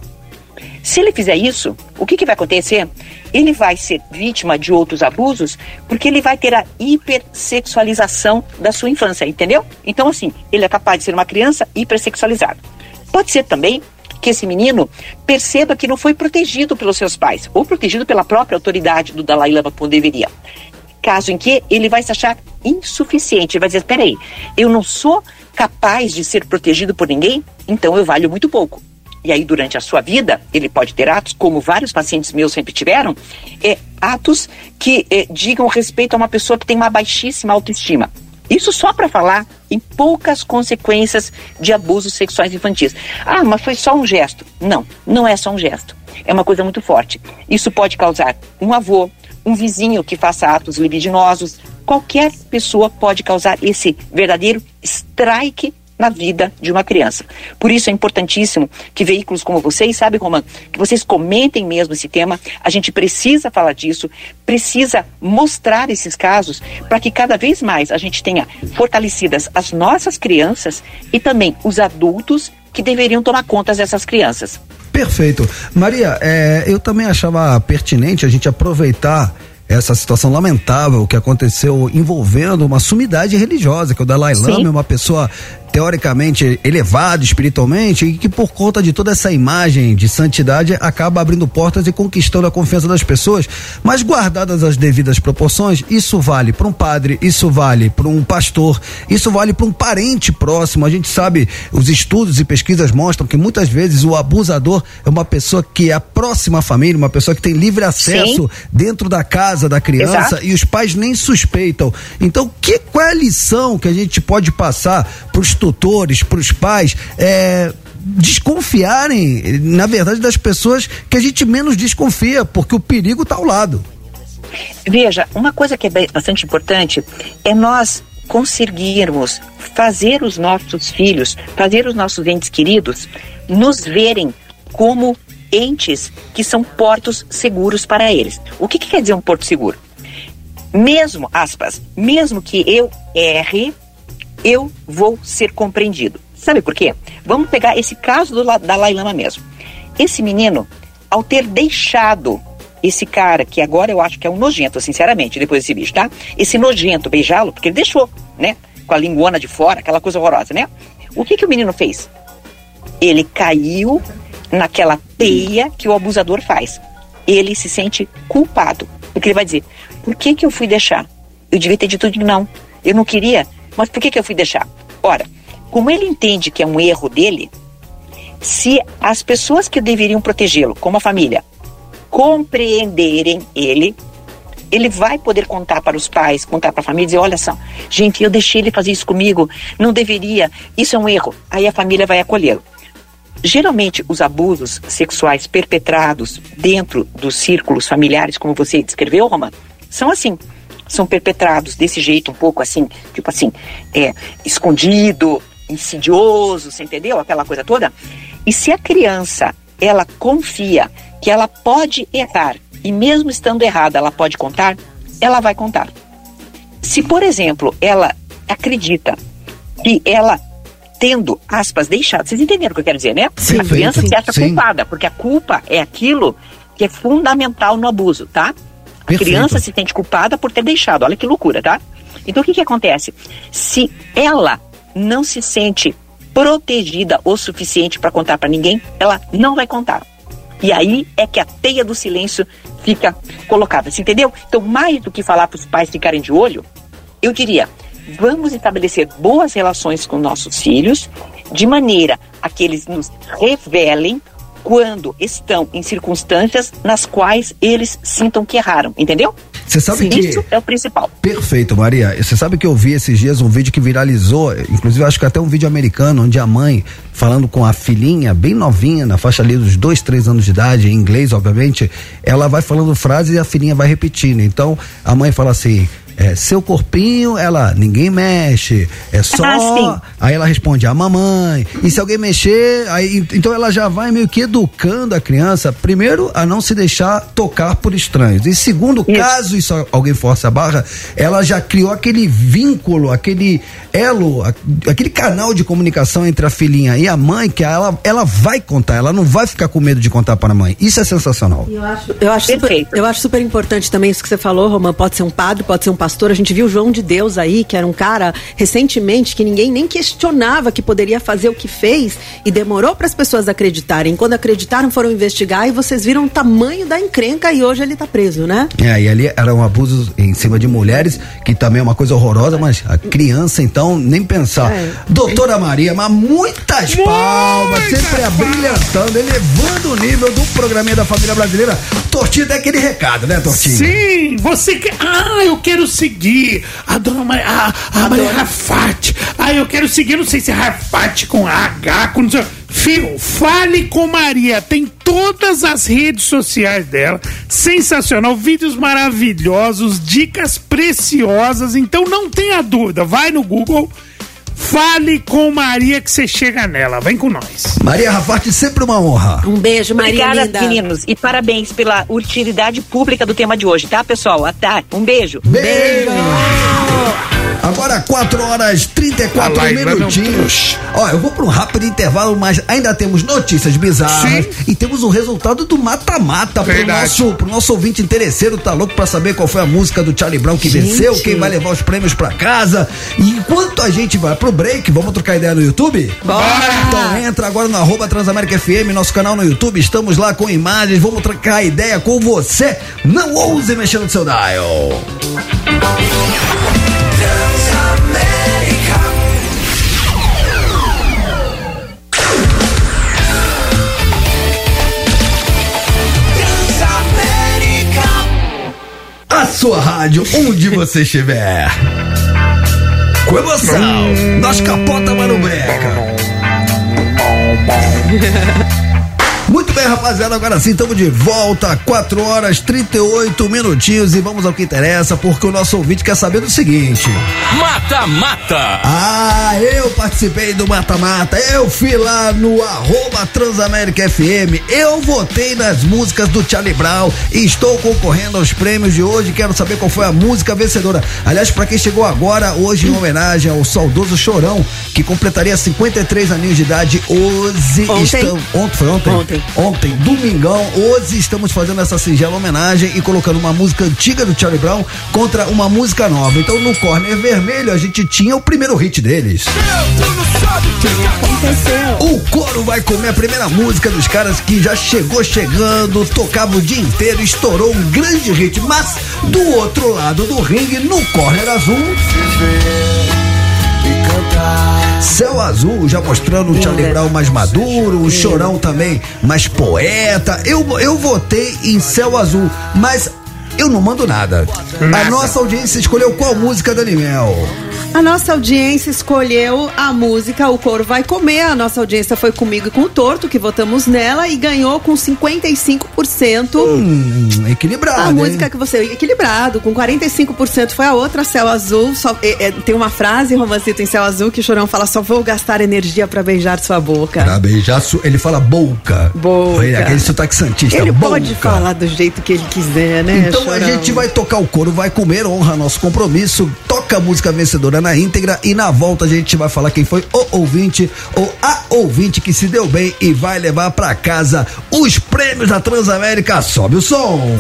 Se ele fizer isso, o que, que vai acontecer? Ele vai ser vítima de outros abusos porque ele vai ter a hipersexualização da sua infância, entendeu? Então, assim, ele é capaz de ser uma criança hipersexualizada. Pode ser também que esse menino perceba que não foi protegido pelos seus pais ou protegido pela própria autoridade do Dalai Lama como deveria. Caso em que ele vai se achar insuficiente, vai dizer: peraí, eu não sou capaz de ser protegido por ninguém, então eu valho muito pouco. E aí, durante a sua vida, ele pode ter atos, como vários pacientes meus sempre tiveram, é, atos que é, digam respeito a uma pessoa que tem uma baixíssima autoestima. Isso só para falar em poucas consequências de abusos sexuais infantis. Ah, mas foi só um gesto. Não, não é só um gesto. É uma coisa muito forte. Isso pode causar um avô, um vizinho que faça atos libidinosos. Qualquer pessoa pode causar esse verdadeiro strike na vida de uma criança. Por isso é importantíssimo que veículos como vocês, sabe, Roman, que vocês comentem mesmo esse tema. A gente precisa falar disso, precisa mostrar esses casos para que cada vez mais a gente tenha fortalecidas as nossas crianças e também os adultos que deveriam tomar conta dessas crianças. Perfeito. Maria, é, eu também achava pertinente a gente aproveitar essa situação lamentável que aconteceu envolvendo uma sumidade religiosa, que o Dalai Lama é uma pessoa teoricamente elevado espiritualmente e que por conta de toda essa imagem de santidade acaba abrindo portas e conquistando a confiança das pessoas, mas guardadas as devidas proporções, isso vale para um padre, isso vale para um pastor, isso vale para um parente próximo. A gente sabe, os estudos e pesquisas mostram que muitas vezes o abusador é uma pessoa que é a próxima à família, uma pessoa que tem livre acesso Sim. dentro da casa da criança Exato. e os pais nem suspeitam. Então, que qual é a lição que a gente pode passar para os tutores, para os pais, é, desconfiarem, na verdade, das pessoas que a gente menos desconfia, porque o perigo está ao lado. Veja, uma coisa que é bastante importante é nós conseguirmos fazer os nossos filhos, fazer os nossos entes queridos nos verem como entes que são portos seguros para eles. O que, que quer dizer um porto seguro? Mesmo, aspas, mesmo que eu erre, eu vou ser compreendido. Sabe por quê? Vamos pegar esse caso do Dalai Lama mesmo. Esse menino, ao ter deixado esse cara, que agora eu acho que é um nojento, sinceramente, depois desse bicho, tá? Esse nojento beijá-lo, porque ele deixou, né? Com a linguana de fora, aquela coisa horrorosa, né? O que que o menino fez? Ele caiu naquela teia que o abusador faz. Ele se sente culpado, porque ele vai dizer: por que que eu fui deixar? Eu devia ter dito não. Eu não queria mas por que, que eu fui deixar? Ora, como ele entende que é um erro dele, se as pessoas que deveriam protegê-lo, como a família, compreenderem ele, ele vai poder contar para os pais, contar para a família, dizer: olha só, gente, eu deixei ele fazer isso comigo, não deveria, isso é um erro. Aí a família vai acolhê-lo. Geralmente, os abusos sexuais perpetrados dentro dos círculos familiares, como você descreveu, Romano, são assim são perpetrados desse jeito, um pouco assim, tipo assim, é, escondido, insidioso, você entendeu? Aquela coisa toda. E se a criança, ela confia que ela pode errar, e mesmo estando errada, ela pode contar, ela vai contar. Se, por exemplo, ela acredita que ela tendo, aspas, deixado, vocês entenderam o que eu quero dizer, né? Sim, a criança feito. se acha Sim. culpada, porque a culpa é aquilo que é fundamental no abuso, tá? A Perfeito. criança se sente culpada por ter deixado. Olha que loucura, tá? Então o que, que acontece? Se ela não se sente protegida o suficiente para contar para ninguém, ela não vai contar. E aí é que a teia do silêncio fica colocada. Você entendeu? Então, mais do que falar para os pais ficarem de olho, eu diria: vamos estabelecer boas relações com nossos filhos, de maneira a que eles nos revelem quando estão em circunstâncias nas quais eles sintam que erraram, entendeu? Você sabe que. Isso é o principal. Perfeito, Maria. Você sabe que eu vi esses dias um vídeo que viralizou, inclusive acho que até um vídeo americano, onde a mãe, falando com a filhinha, bem novinha, na faixa ali dos dois, três anos de idade, em inglês, obviamente, ela vai falando frases e a filhinha vai repetindo. Então, a mãe fala assim. É, seu corpinho, ela, ninguém mexe, é só. Ah, aí ela responde, a mamãe. E se alguém mexer, aí, então ela já vai meio que educando a criança, primeiro, a não se deixar tocar por estranhos. E segundo, caso isso alguém force a barra, ela já criou aquele vínculo, aquele elo, a- aquele canal de comunicação entre a filhinha e a mãe, que ela, ela vai contar, ela não vai ficar com medo de contar para a mãe. Isso é sensacional. Eu acho, eu, acho super, eu acho super importante também isso que você falou, Romã. Pode ser um padre, pode ser um pastor. A gente viu o João de Deus aí, que era um cara recentemente que ninguém nem questionava que poderia fazer o que fez e demorou para as pessoas acreditarem. Quando acreditaram, foram investigar e vocês viram o tamanho da encrenca e hoje ele tá preso, né? É, e ali era um abuso em cima de mulheres, que também é uma coisa horrorosa, mas a criança, então, nem pensar. É. Doutora Maria, mas muitas palmas, sempre abrilhantando, elevando o nível do programinha da família brasileira. Tortinha tem aquele recado, né, Tortinha? Sim, você quer. Ah, eu quero seguir a dona Maria, a, a Maria Rafati. Ah, eu quero seguir, não sei se é Rafati com H, com não sei. Fio, fale com Maria. Tem todas as redes sociais dela. Sensacional. Vídeos maravilhosos, dicas preciosas. Então não tenha dúvida. Vai no Google. Fale com Maria que você chega nela. Vem com nós. Maria Rafati, sempre uma honra. Um beijo, Maria Obrigada, linda. meninos. E parabéns pela utilidade pública do tema de hoje, tá, pessoal? Até. Um beijo. Beijo. Agora 4 horas 34 A Laila minutinhos. Ó, eu vou para um rápido intervalo, mas ainda temos notícias bizarras e temos o resultado do mata-mata pro nosso, pro nosso ouvinte interesseiro, tá louco pra saber qual foi a música do Charlie Brown que Gente. venceu, quem vai levar os prêmios pra casa. E enquanto a gente vai pro break, vamos trocar ideia no YouTube? Bora! Então entra agora no arroba Transamérica FM, nosso canal no YouTube, estamos lá com imagens, vamos trocar ideia com você. Não ouse mexer no seu dial. A sua rádio, onde você estiver. Com emoção, nós capota Mano Breca. Muito bem, rapaziada, agora sim estamos de volta, 4 horas 38 minutinhos e vamos ao que interessa, porque o nosso ouvinte quer saber do seguinte. Mata Mata. Ah, eu participei do Mata Mata, eu fui lá no arroba Transamérica FM, eu votei nas músicas do Charlie Brown e estou concorrendo aos prêmios de hoje, quero saber qual foi a música vencedora. Aliás, para quem chegou agora, hoje em homenagem ao saudoso Chorão, que completaria 53 aninhos de idade, hoje Ontem. estamos... Ontem, foi ontem? Ontem. Ontem, domingão, hoje estamos fazendo essa singela homenagem e colocando uma música antiga do Charlie Brown contra uma música nova. Então no corner vermelho a gente tinha o primeiro hit deles. O coro vai comer a primeira música dos caras que já chegou chegando, tocava o dia inteiro, estourou um grande hit. Mas do outro lado do ringue, no corner azul. Céu Azul já mostrando o Charlie Brown mais maduro, o Chorão também mais poeta. Eu, eu votei em Céu Azul, mas eu não mando nada. A nossa audiência escolheu qual música, Dani Mel? A nossa audiência escolheu a música O Couro Vai Comer. A nossa audiência foi comigo e com o Torto, que votamos nela, e ganhou com 55%. Hum, equilibrado. A hein? música que você. Equilibrado, com 45% foi a outra, Céu Azul. Só, é, é, tem uma frase, romancito em Céu Azul, que o Chorão fala: só vou gastar energia pra beijar sua boca. Pra beijar, ele fala boca. Boca. Ele, aquele sotaque santista. Ele boca. pode falar do jeito que ele quiser, né? Então a Chorão? gente vai tocar o coro, vai comer, honra nosso compromisso, toca a música vencedora na íntegra e na volta a gente vai falar quem foi o ouvinte ou a ouvinte que se deu bem e vai levar pra casa os prêmios da Transamérica. Sobe o som.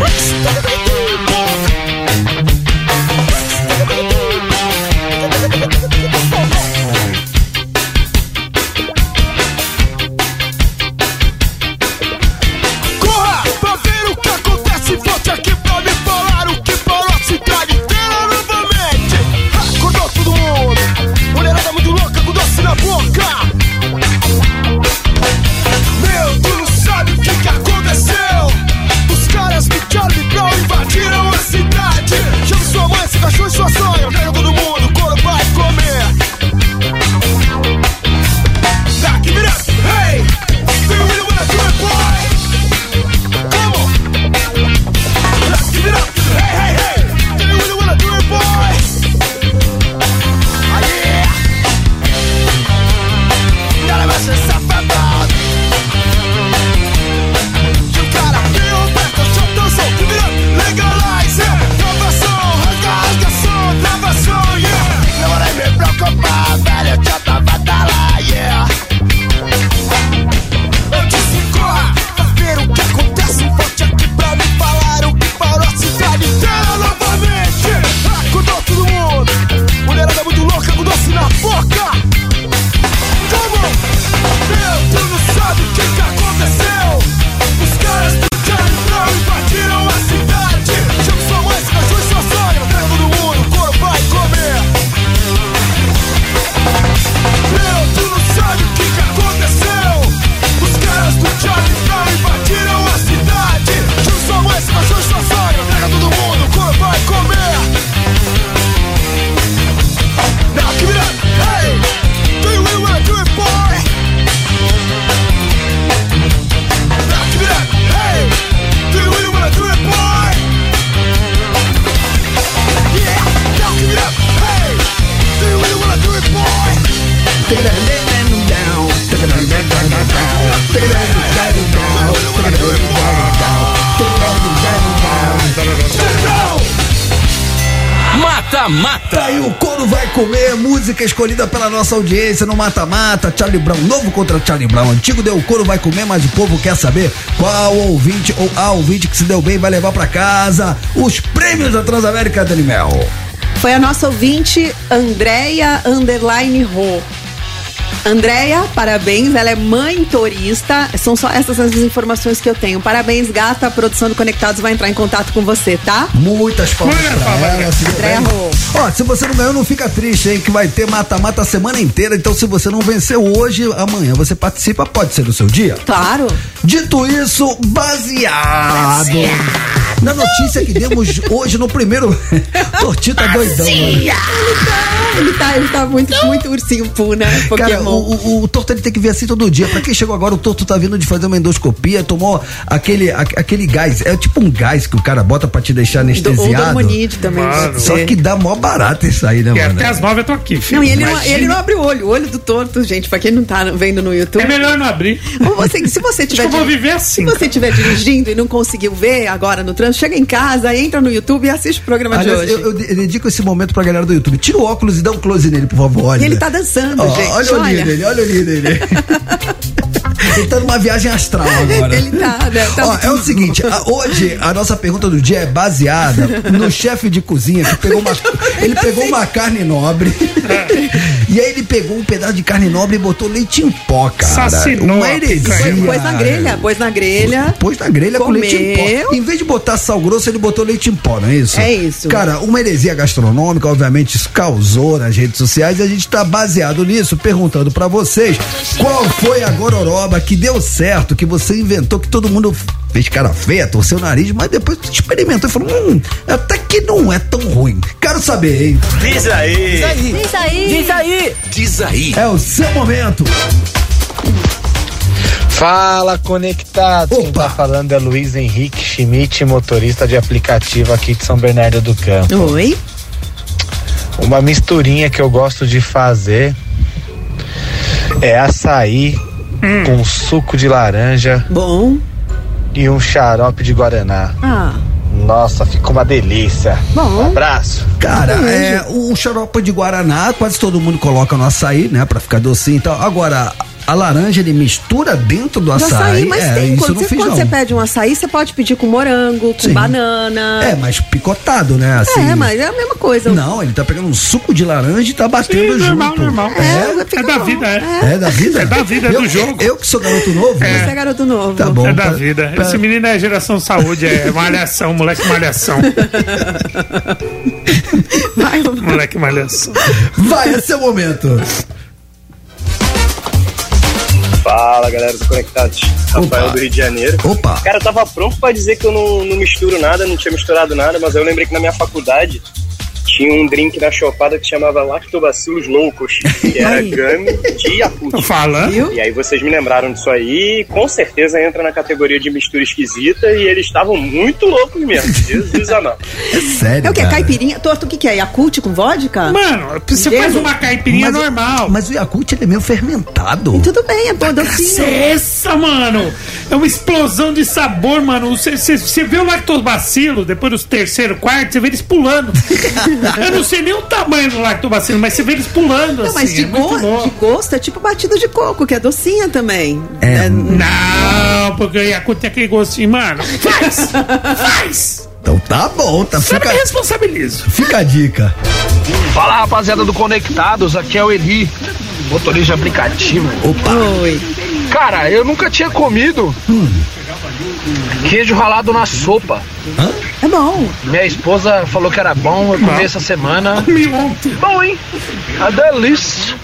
Mata-Mata. Tá aí o Couro vai comer, música escolhida pela nossa audiência no Mata-Mata. Charlie Brown, novo contra Charlie Brown. Antigo deu o couro vai comer, mas o povo quer saber qual ouvinte ou a ouvinte que se deu bem vai levar pra casa os prêmios da Transamérica Daniel. Foi a nossa ouvinte Andréia Underline Ro. Andréia, parabéns, ela é mãe torista. São só essas as informações que eu tenho. Parabéns, gata. A produção do Conectados vai entrar em contato com você, tá? Muitas palmas pra ela. se deu Andréia. Ó, se você não ganhou, não fica triste, hein? Que vai ter mata-mata a semana inteira. Então, se você não venceu hoje, amanhã você participa, pode ser no seu dia. Claro. Dito isso, baseado na notícia que demos hoje no primeiro. Tortita doidão, mano. Ele tá, ele tá, ele tá muito, muito ursinho Poo, né? Cara, O, o, o Torto ele tem que vir assim todo dia. Pra quem chegou agora, o Torto tá vindo de fazer uma endoscopia, tomou aquele, a- aquele gás. É tipo um gás que o cara bota pra te deixar Do- Ou anestesiado. Dormonide também. Só que dá mó barato isso aí, né, E mano? até as nove eu tô aqui, filho. Não, e ele não, ele não abre o olho. O olho do torto, gente, pra quem não tá vendo no YouTube. É melhor não abrir. Ou você, se você tiver Acho que eu vou viver assim, Se você estiver dirigindo e não conseguiu ver agora no trânsito, chega em casa, entra no YouTube e assiste o programa Aliás, de hoje. eu, eu de- dedico esse momento pra galera do YouTube. Tira o óculos e dá um close nele, por favor. Olha. E ele tá dançando, Ó, gente. Olha o olhinho dele, olha o olhinho dele. ele tá numa viagem astral agora. Ele tá, né? Tá Ó, é o seguinte, a- hoje a nossa pergunta do dia é baseada no chefe de cozinha que pegou uma, ele pegou uma carne nobre e aí ele pegou um pedaço de carne nobre e botou leite em pó, cara. Assassinou uma heresia. Pôs na grelha, pôs na grelha. Pôs na grelha com leite em Comeu. pó. Em vez de botar sal grosso, ele botou leite em pó, não é isso? É isso. Cara, uma heresia gastronômica, obviamente, isso causou nas redes sociais e a gente tá baseado nisso, perguntando pra vocês qual foi a gororoba que deu certo, que você inventou, que todo mundo fez cara feia, torceu o nariz, mas depois experimentou e falou, hum, até que não é tão ruim. Quero saber, hein? Diz aí. Diz aí. Diz aí. Diz aí. É o seu momento. Fala, conectados. Quem tá falando é Luiz Henrique Schmidt, motorista de aplicativo aqui de São Bernardo do Campo. Oi? Uma misturinha que eu gosto de fazer é açaí com suco de laranja Bom. e um xarope de guaraná. Ah, Nossa, fica uma delícia. Bom. Um abraço. Cara, é, o xarope de Guaraná, quase todo mundo coloca no açaí, né? Pra ficar docinho e tal. Agora, a laranja ele mistura dentro do do açaí. açaí, mas é, tem. isso eu Quando, não você, quando você pede um açaí, você pode pedir com morango, com Sim. banana. É, mas picotado, né? Assim. É, mas é a mesma coisa. Não, ele tá pegando um suco de laranja e tá batendo Sim, junto. normal, normal. É, fica É da bom. vida, é. é da vida? É da vida, é eu, do jogo. Eu que sou garoto novo. Você é garoto novo. Tá bom. É da pa- vida. pa- Esse menino é geração saúde, é malhação, moleque malhação. Vai, Moleque malhação. Vai, esse é o momento. Fala galera do Conectados, Rafael Opa. do Rio de Janeiro. Opa. Cara, eu tava pronto pra dizer que eu não, não misturo nada, não tinha misturado nada, mas eu lembrei que na minha faculdade tinha um drink na chopada que chamava Lactobacillus loucos, que era gummy de Yakult. Tô falando. E aí vocês me lembraram disso aí, com certeza entra na categoria de mistura esquisita e eles estavam muito loucos mesmo, Jesus amado. É sério. É o que? Caipirinha? Torto, o que, que é? Yakult com vodka? Mano, você Gelo? faz uma caipirinha Mas- normal. Mas o Yakult ele é meio fermentado. Tudo bem, é bom docinho. Essa, mano! É uma explosão de sabor, mano. Você vê o lactobacilo, depois dos terceiro, quarto, você vê eles pulando. Eu não sei nem o tamanho do lactobacilo, mas você vê eles pulando, Não, assim. mas de, é go- de gosto é tipo batida de coco, que é docinha também. É. Não, porque o Yakult tem aquele gostinho, mano. Faz! Faz! Então tá bom, tá. Você Fica, me responsabilizo. fica a dica. Fala rapaziada do Conectados, aqui é o Eli, motorista aplicativo. Opa. Oi. Cara, eu nunca tinha comido queijo ralado na sopa. É bom. Minha esposa falou que era bom, eu comi essa semana. Comi ontem. Bom, hein? A delícia.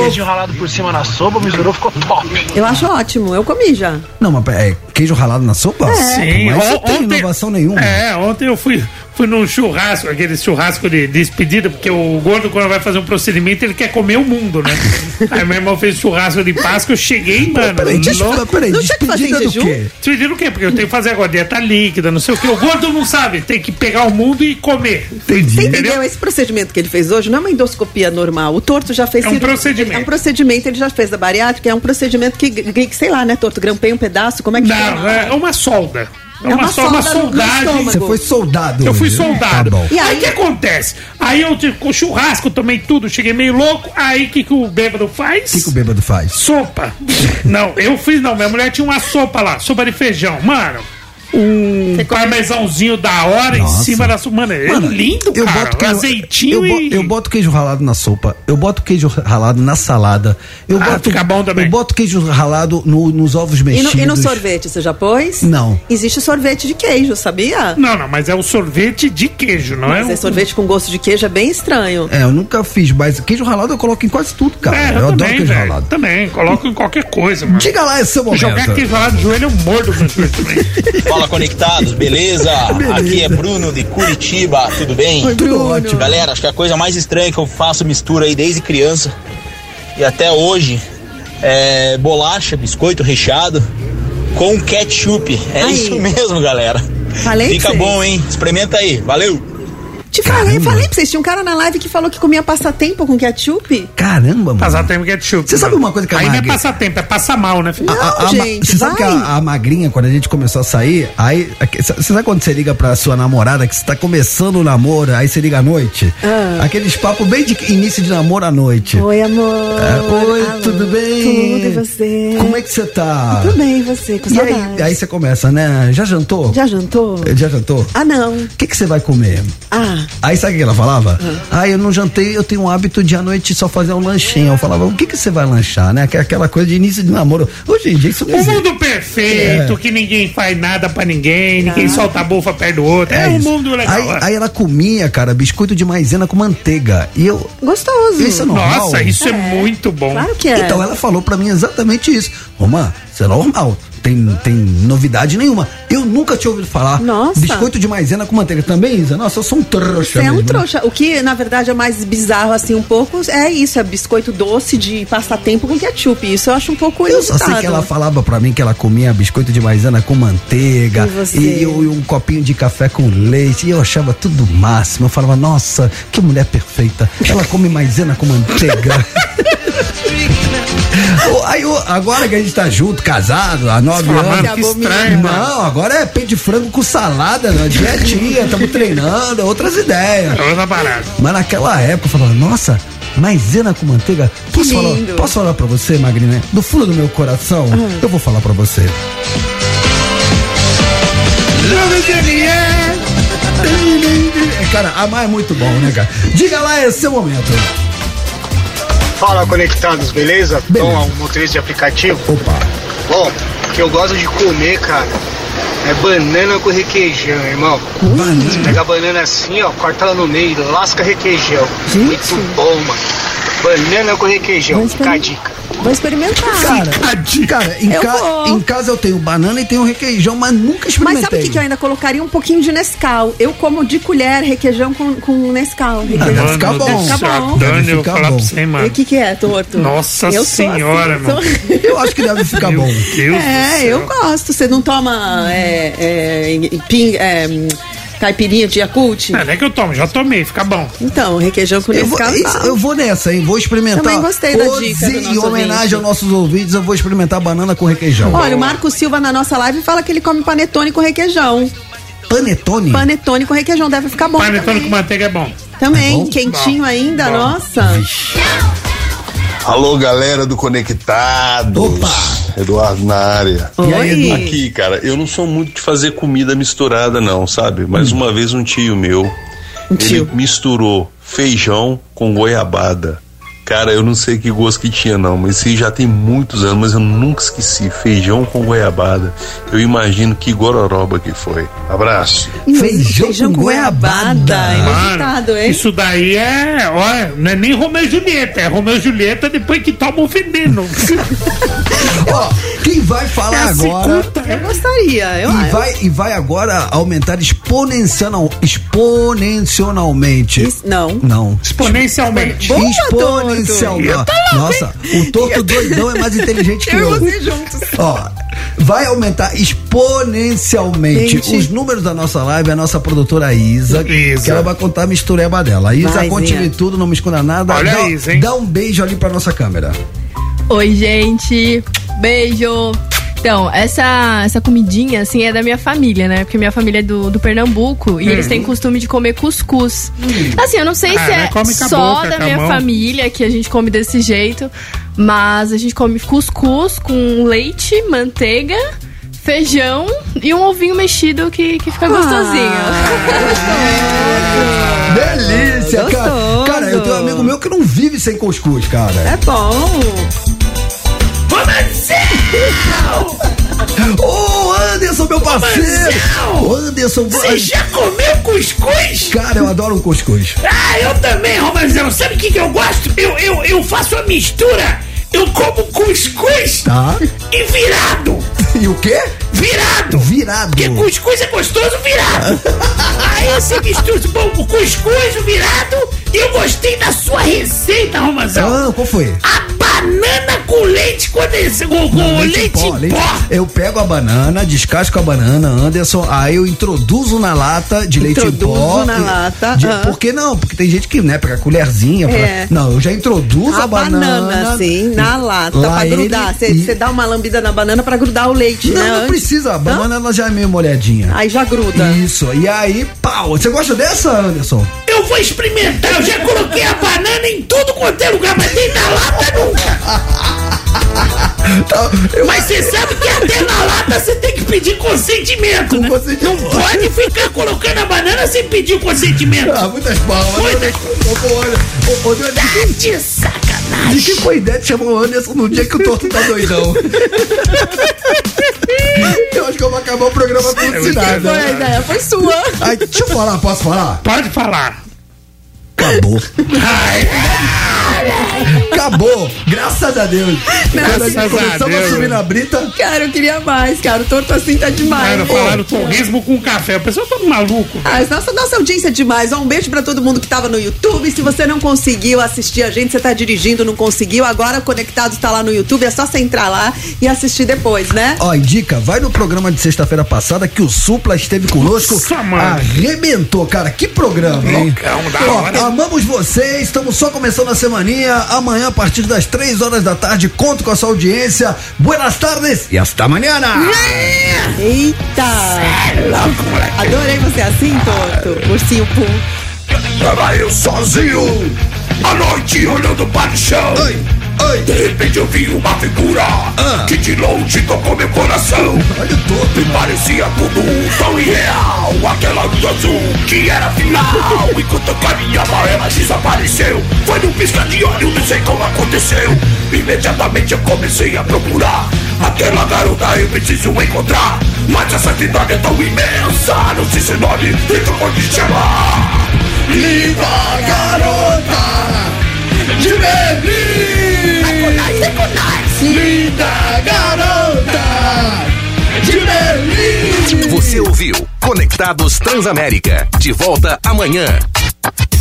Queijo ralado por cima na sopa, misturou, ficou top. Eu acho ótimo. Eu comi já. Não, mas é queijo ralado na sopa? Sim, mas on- tem inovação nenhuma. É, ontem eu fui, fui num churrasco, aquele churrasco de despedida, porque o gordo, quando vai fazer um procedimento, ele quer comer o mundo, né? Aí meu irmão fez churrasco de Páscoa, eu cheguei, mano. Peraí, deixa falar, peraí, Não despedida do jejum? quê? Despedida o quê? Porque eu tenho que fazer agora dieta líquida, não sei o quê. O gordo não sabe, tem que pegar o mundo e comer. Entendi. Você entendeu? Esse procedimento que ele fez hoje não é uma endoscopia normal. O Torto já fez É um cirurgia- procedimento. É um procedimento, ele já fez da bariátrica, é um procedimento que, que sei lá, né, Torto? Grampei um pedaço, como é que Não, chama? é uma solda. É uma, só uma soldagem. Você foi soldado. Eu fui né? soldado. Tá e aí o que acontece? Aí eu tive- com churrasco, tomei tudo, cheguei meio louco. Aí o que, que o bêbado faz? O que, que o bêbado faz? Sopa. não, eu fiz não. Minha mulher tinha uma sopa lá, sopa de feijão. Mano, um parmesãozinho da hora Nossa. em cima da sopa. Mano, é Mano, lindo, eu cara. boto queijo, Azeitinho eu, e... eu boto queijo ralado na sopa, eu boto queijo ralado na salada. Eu Ah, boto, fica bom também. Eu boto queijo ralado no- nos ovos E mexidos. no, e no sorvete, você já pôs? Não. Existe sorvete de queijo, sabia? Não, não, mas é o sorvete de queijo, não Mas é? é sorvete com gosto de queijo, é bem estranho. É, eu nunca fiz, mas queijo ralado eu coloco em quase tudo, cara. É, eu, adoro também, queijo velho, ralado. Também, coloco em qualquer coisa, mano. Diga lá esse seu momento. Jogar queijo ralado no joelho, eu mordo meu joelho também. Fala conectados, beleza? Aqui é Bruno de Curitiba, tudo bem? Oi, Tudo ótimo. Galera, acho que a coisa mais estranha que eu faço mistura aí desde criança e até hoje é bolacha, biscoito recheado com ketchup. É isso mesmo, galera. Falei Fica bom, hein? Experimenta aí, valeu! Te falei, falei pra vocês. Tinha um cara na live que falou que comia passatempo com ketchup. Caramba, mano. Passatempo ketchup. Você sabe uma coisa que a Aí não é passatempo, é passar mal, né, filho? A- a- a ma- Você sabe que a, a magrinha, quando a gente começou a sair, aí. Você sabe quando você liga pra sua namorada que você tá começando o namoro, aí você liga à noite? Ah. Aqueles papos bem de início de namoro à noite. Oi, amor. É, Oi, Alô. tudo bem? Tudo, e você? Como é que você tá? Tudo bem, e você? Com E aí, aí você começa, né? Já jantou? Já jantou? Já jantou? Ah, não. O que, que você vai comer? Ah. Aí sabe o que ela falava? Ah, eu não jantei, eu tenho o hábito de à noite só fazer um lanchinho. Eu falava, o que, que você vai lanchar, né? Aquela- Aquela coisa de início de namoro. Hoje em dia isso não O mundo perfeito, É. que ninguém faz nada pra ninguém, ninguém solta a bufa perto do outro. É, um isso. mundo legal. Aí, é. aí ela comia, cara, biscoito de maisena com manteiga. E eu. Gostoso. Isso é normal. Nossa, isso é. muito bom. Claro que é. Então ela falou pra mim exatamente isso. Romã, isso é normal. Tem, tem novidade nenhuma. Eu nunca tinha ouvido falar. Nossa. Biscoito de maisena com manteiga também, Isa? Nossa, eu sou um trouxa Você é um trouxa. O que, na verdade, é mais bizarro, assim, um pouco, é isso, é biscoito doce de passatempo com ketchup. Isso eu acho um pouco Eu só sei que ela falava pra mim que ela comia biscoito de maisena com manteiga E você? e, eu- e um copinho de café com leite. E eu achava tudo máximo. Eu falava, nossa, que mulher perfeita. Ela come maisena com manteiga. Aí, agora que a gente tá junto, casado, há nove anos. que estranho. Não, agora é peito de frango com salada, né? dietinha, estamos treinando, é outras ideias. É outra parada. Mas naquela época eu falava, nossa, maisena com manteiga. Posso falar, posso falar pra você, Magrinha? Do fundo do meu coração, Ah. eu vou falar pra você. Cara, amar é muito bom, né, cara? Diga lá esse seu momento. Fala conectados, beleza? Beleza. Então, um motorista de aplicativo. Opa. Bom, o que eu gosto de comer, cara, é banana com requeijão, irmão. Você pega a banana assim, ó, corta ela no meio, lasca requeijão. Muito bom, mano. Banana com requeijão, fica a dica. Vou experimentar. Cara, cara em, Eu ca- vou. em casa eu tenho banana e tenho requeijão, mas nunca experimentei. Mas sabe o que, que eu ainda colocaria? Um pouquinho de Nescau. Eu como de colher requeijão com, com Nescau. Requeijão. deve ficar bom. Deve ficar bom. Dani, eu ficar bom. pra você, E mano. o que, que é, torto? Nossa Eu senhora, assim, mano. sou- Eu acho que deve ficar Meu bom. Deus do É, céu. eu gosto. Você não toma é, é, ping, é, caipirinha de Yakult? É, não é que eu tomo, já tomei, fica bom. Então, requeijão com Eu vou, Nescau. isso, eu vou nessa, hein? Vou experimentar. Também gostei da Hoje, dica do nosso Em homenagem ouvinte. aos nossos ouvintes, eu vou experimentar banana com requeijão. Olha, o Marco Silva na nossa live fala que ele come panetone com requeijão. Panetone? Panetone com requeijão deve ficar bom. Panetone também. com manteiga é bom. Também, É bom? quentinho Bom. ainda, Bom. nossa. Alô, galera do Conectados. Opa! Eduardo na área. E aí, Oi. Edu? Aqui, cara, eu não sou muito de fazer comida misturada, não, sabe? Mas uma vez um tio meu, ele misturou feijão com goiabada. Cara, eu não sei que gosto que tinha, não, mas isso aí já tem muitos anos, mas eu nunca esqueci. Feijão com goiabada. Eu imagino que gororoba que foi. Abraço. Feijão, com goiabada. Inusitado, hein? Isso daí é, olha, não é nem Romeu e Julieta, é Romeu e Julieta depois que toma o veneno. Ó, quem vai falar É agora. Eu gostaria, eu E acho. vai, e vai agora aumentar exponencial, exponencialmente. Isso- não. Não. Exponencialmente. Boa, Exponencialmente. Torto. Nossa, o torto doidão é mais inteligente que Eu eu. e juntos. Ó, vai aumentar exponencialmente Gente. os números da nossa live, a nossa produtora Isa, Isa. que ela vai contar a mistureba dela. A Isa, Zinha. tudo, não me esconda nada. Olha dá, a Isa, hein? dá um beijo ali pra nossa câmera. Oi, gente. Beijo. Então, essa, essa comidinha, assim, é da minha família, né? Porque minha família é do, do Pernambuco e Hum. eles têm costume de comer cuscuz. Assim, eu não sei Ah, se né? é só boca, da minha mão. família que a gente come desse jeito, mas a gente come cuscuz com leite, manteiga, feijão e um ovinho mexido que, que fica gostosinho. Delícia, cara. Gostoso. Cara, eu tenho um amigo meu que não vive sem cuscuz, cara. É bom. Ô, Anderson, meu parceiro! Ô, Anderson, Você já comeu cuscuz? Cara, eu adoro um cuscuz. Ah, eu também, Romazão. Sabe o que, que eu gosto? Eu, eu, eu faço a mistura. Eu como cuscuz Tá. e virado. E o quê? Virado. Virado. Porque cuscuz é gostoso virado. Aí você mistura bom, o cuscuz, o virado. E eu gostei da sua receita, Romazão. Ah, qual foi? A banana com leite condensado. Com, com Não, leite, em pó. leite- Eu pego a banana, descasco a banana, Anderson, aí eu introduzo na lata de leite em Introduzo pó. na e- lata, De, ah. Por que não? Porque tem gente que, né, pega a colherzinha. pra- É. Não, eu já introduzo a, A banana, assim, na lata, Lá pra ele- grudar. Você dá uma lambida na banana pra grudar o leite, Não, né? não antes. precisa. A banana ela já é meio molhadinha. Aí já gruda. Isso. E aí, pau. Você gosta dessa, Anderson? Eu vou experimentar. Eu já coloquei a banana em tudo quanto é lugar, mas nem na lata nunca. Tá, Mas você sabe que até na lata você tem que pedir consentimento, né? Não pode ficar colocando a banana sem pedir o consentimento. Ah, muitas palmas. Muitas... Ô, ô, Deus, Tá de sacanagem. De que foi ideia de chamar o Anderson no dia que o torto tá doidão? eu acho que eu vou acabar o programa com É nada. Foi a ideia, foi sua. Ai, deixa eu falar, posso falar? Pode falar. Acabou. Acabou. Graças a Deus. Quando a gente Graças a começamos a Deus. subir na brita. Cara, eu queria mais, cara. O torto assim tá demais. Cara, falaram torresmo com café. O pessoal tá maluco. Ah, nossa, nossa audiência é demais. Ó, um beijo pra todo mundo que tava no YouTube. Se você não conseguiu assistir a gente, você tá dirigindo, não conseguiu, agora o Conectado tá lá no YouTube. É só você entrar lá e assistir depois, né? Ó, e dica, vai no programa de sexta-feira passada que o Supla esteve conosco. Nossa, mano. Arrebentou, cara. Que programa, hein? Loucão, da Ó. amamos vocês, estamos só começando a semaninha. Amanhã, a partir das três horas da tarde, conto com a sua audiência. Buenas tardes e hasta amanhã. Eita! É louco, moleque. Adorei você assim, Torto. Ursinho Pum. Tava eu sozinho, à noite olhando para o chão. De repente eu vi uma figura que de longe tocou meu coração. E parecia tudo tão irreal. Aquela luz azul que era final. Enquanto eu caminhava, ela desapareceu. Foi num piscar de olho, não sei como aconteceu. Imediatamente eu comecei a procurar. Aquela garota eu preciso encontrar. Mas essa cidade é tão imensa. Não sei seu nome, então pode chamar. Linda garota de Berlim Linda garota de Berlim Você ouviu Conectados Transamérica. De volta amanhã.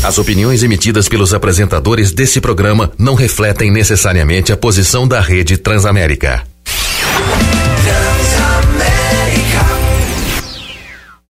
As opiniões emitidas pelos apresentadores desse programa não refletem necessariamente a posição da rede Transamérica.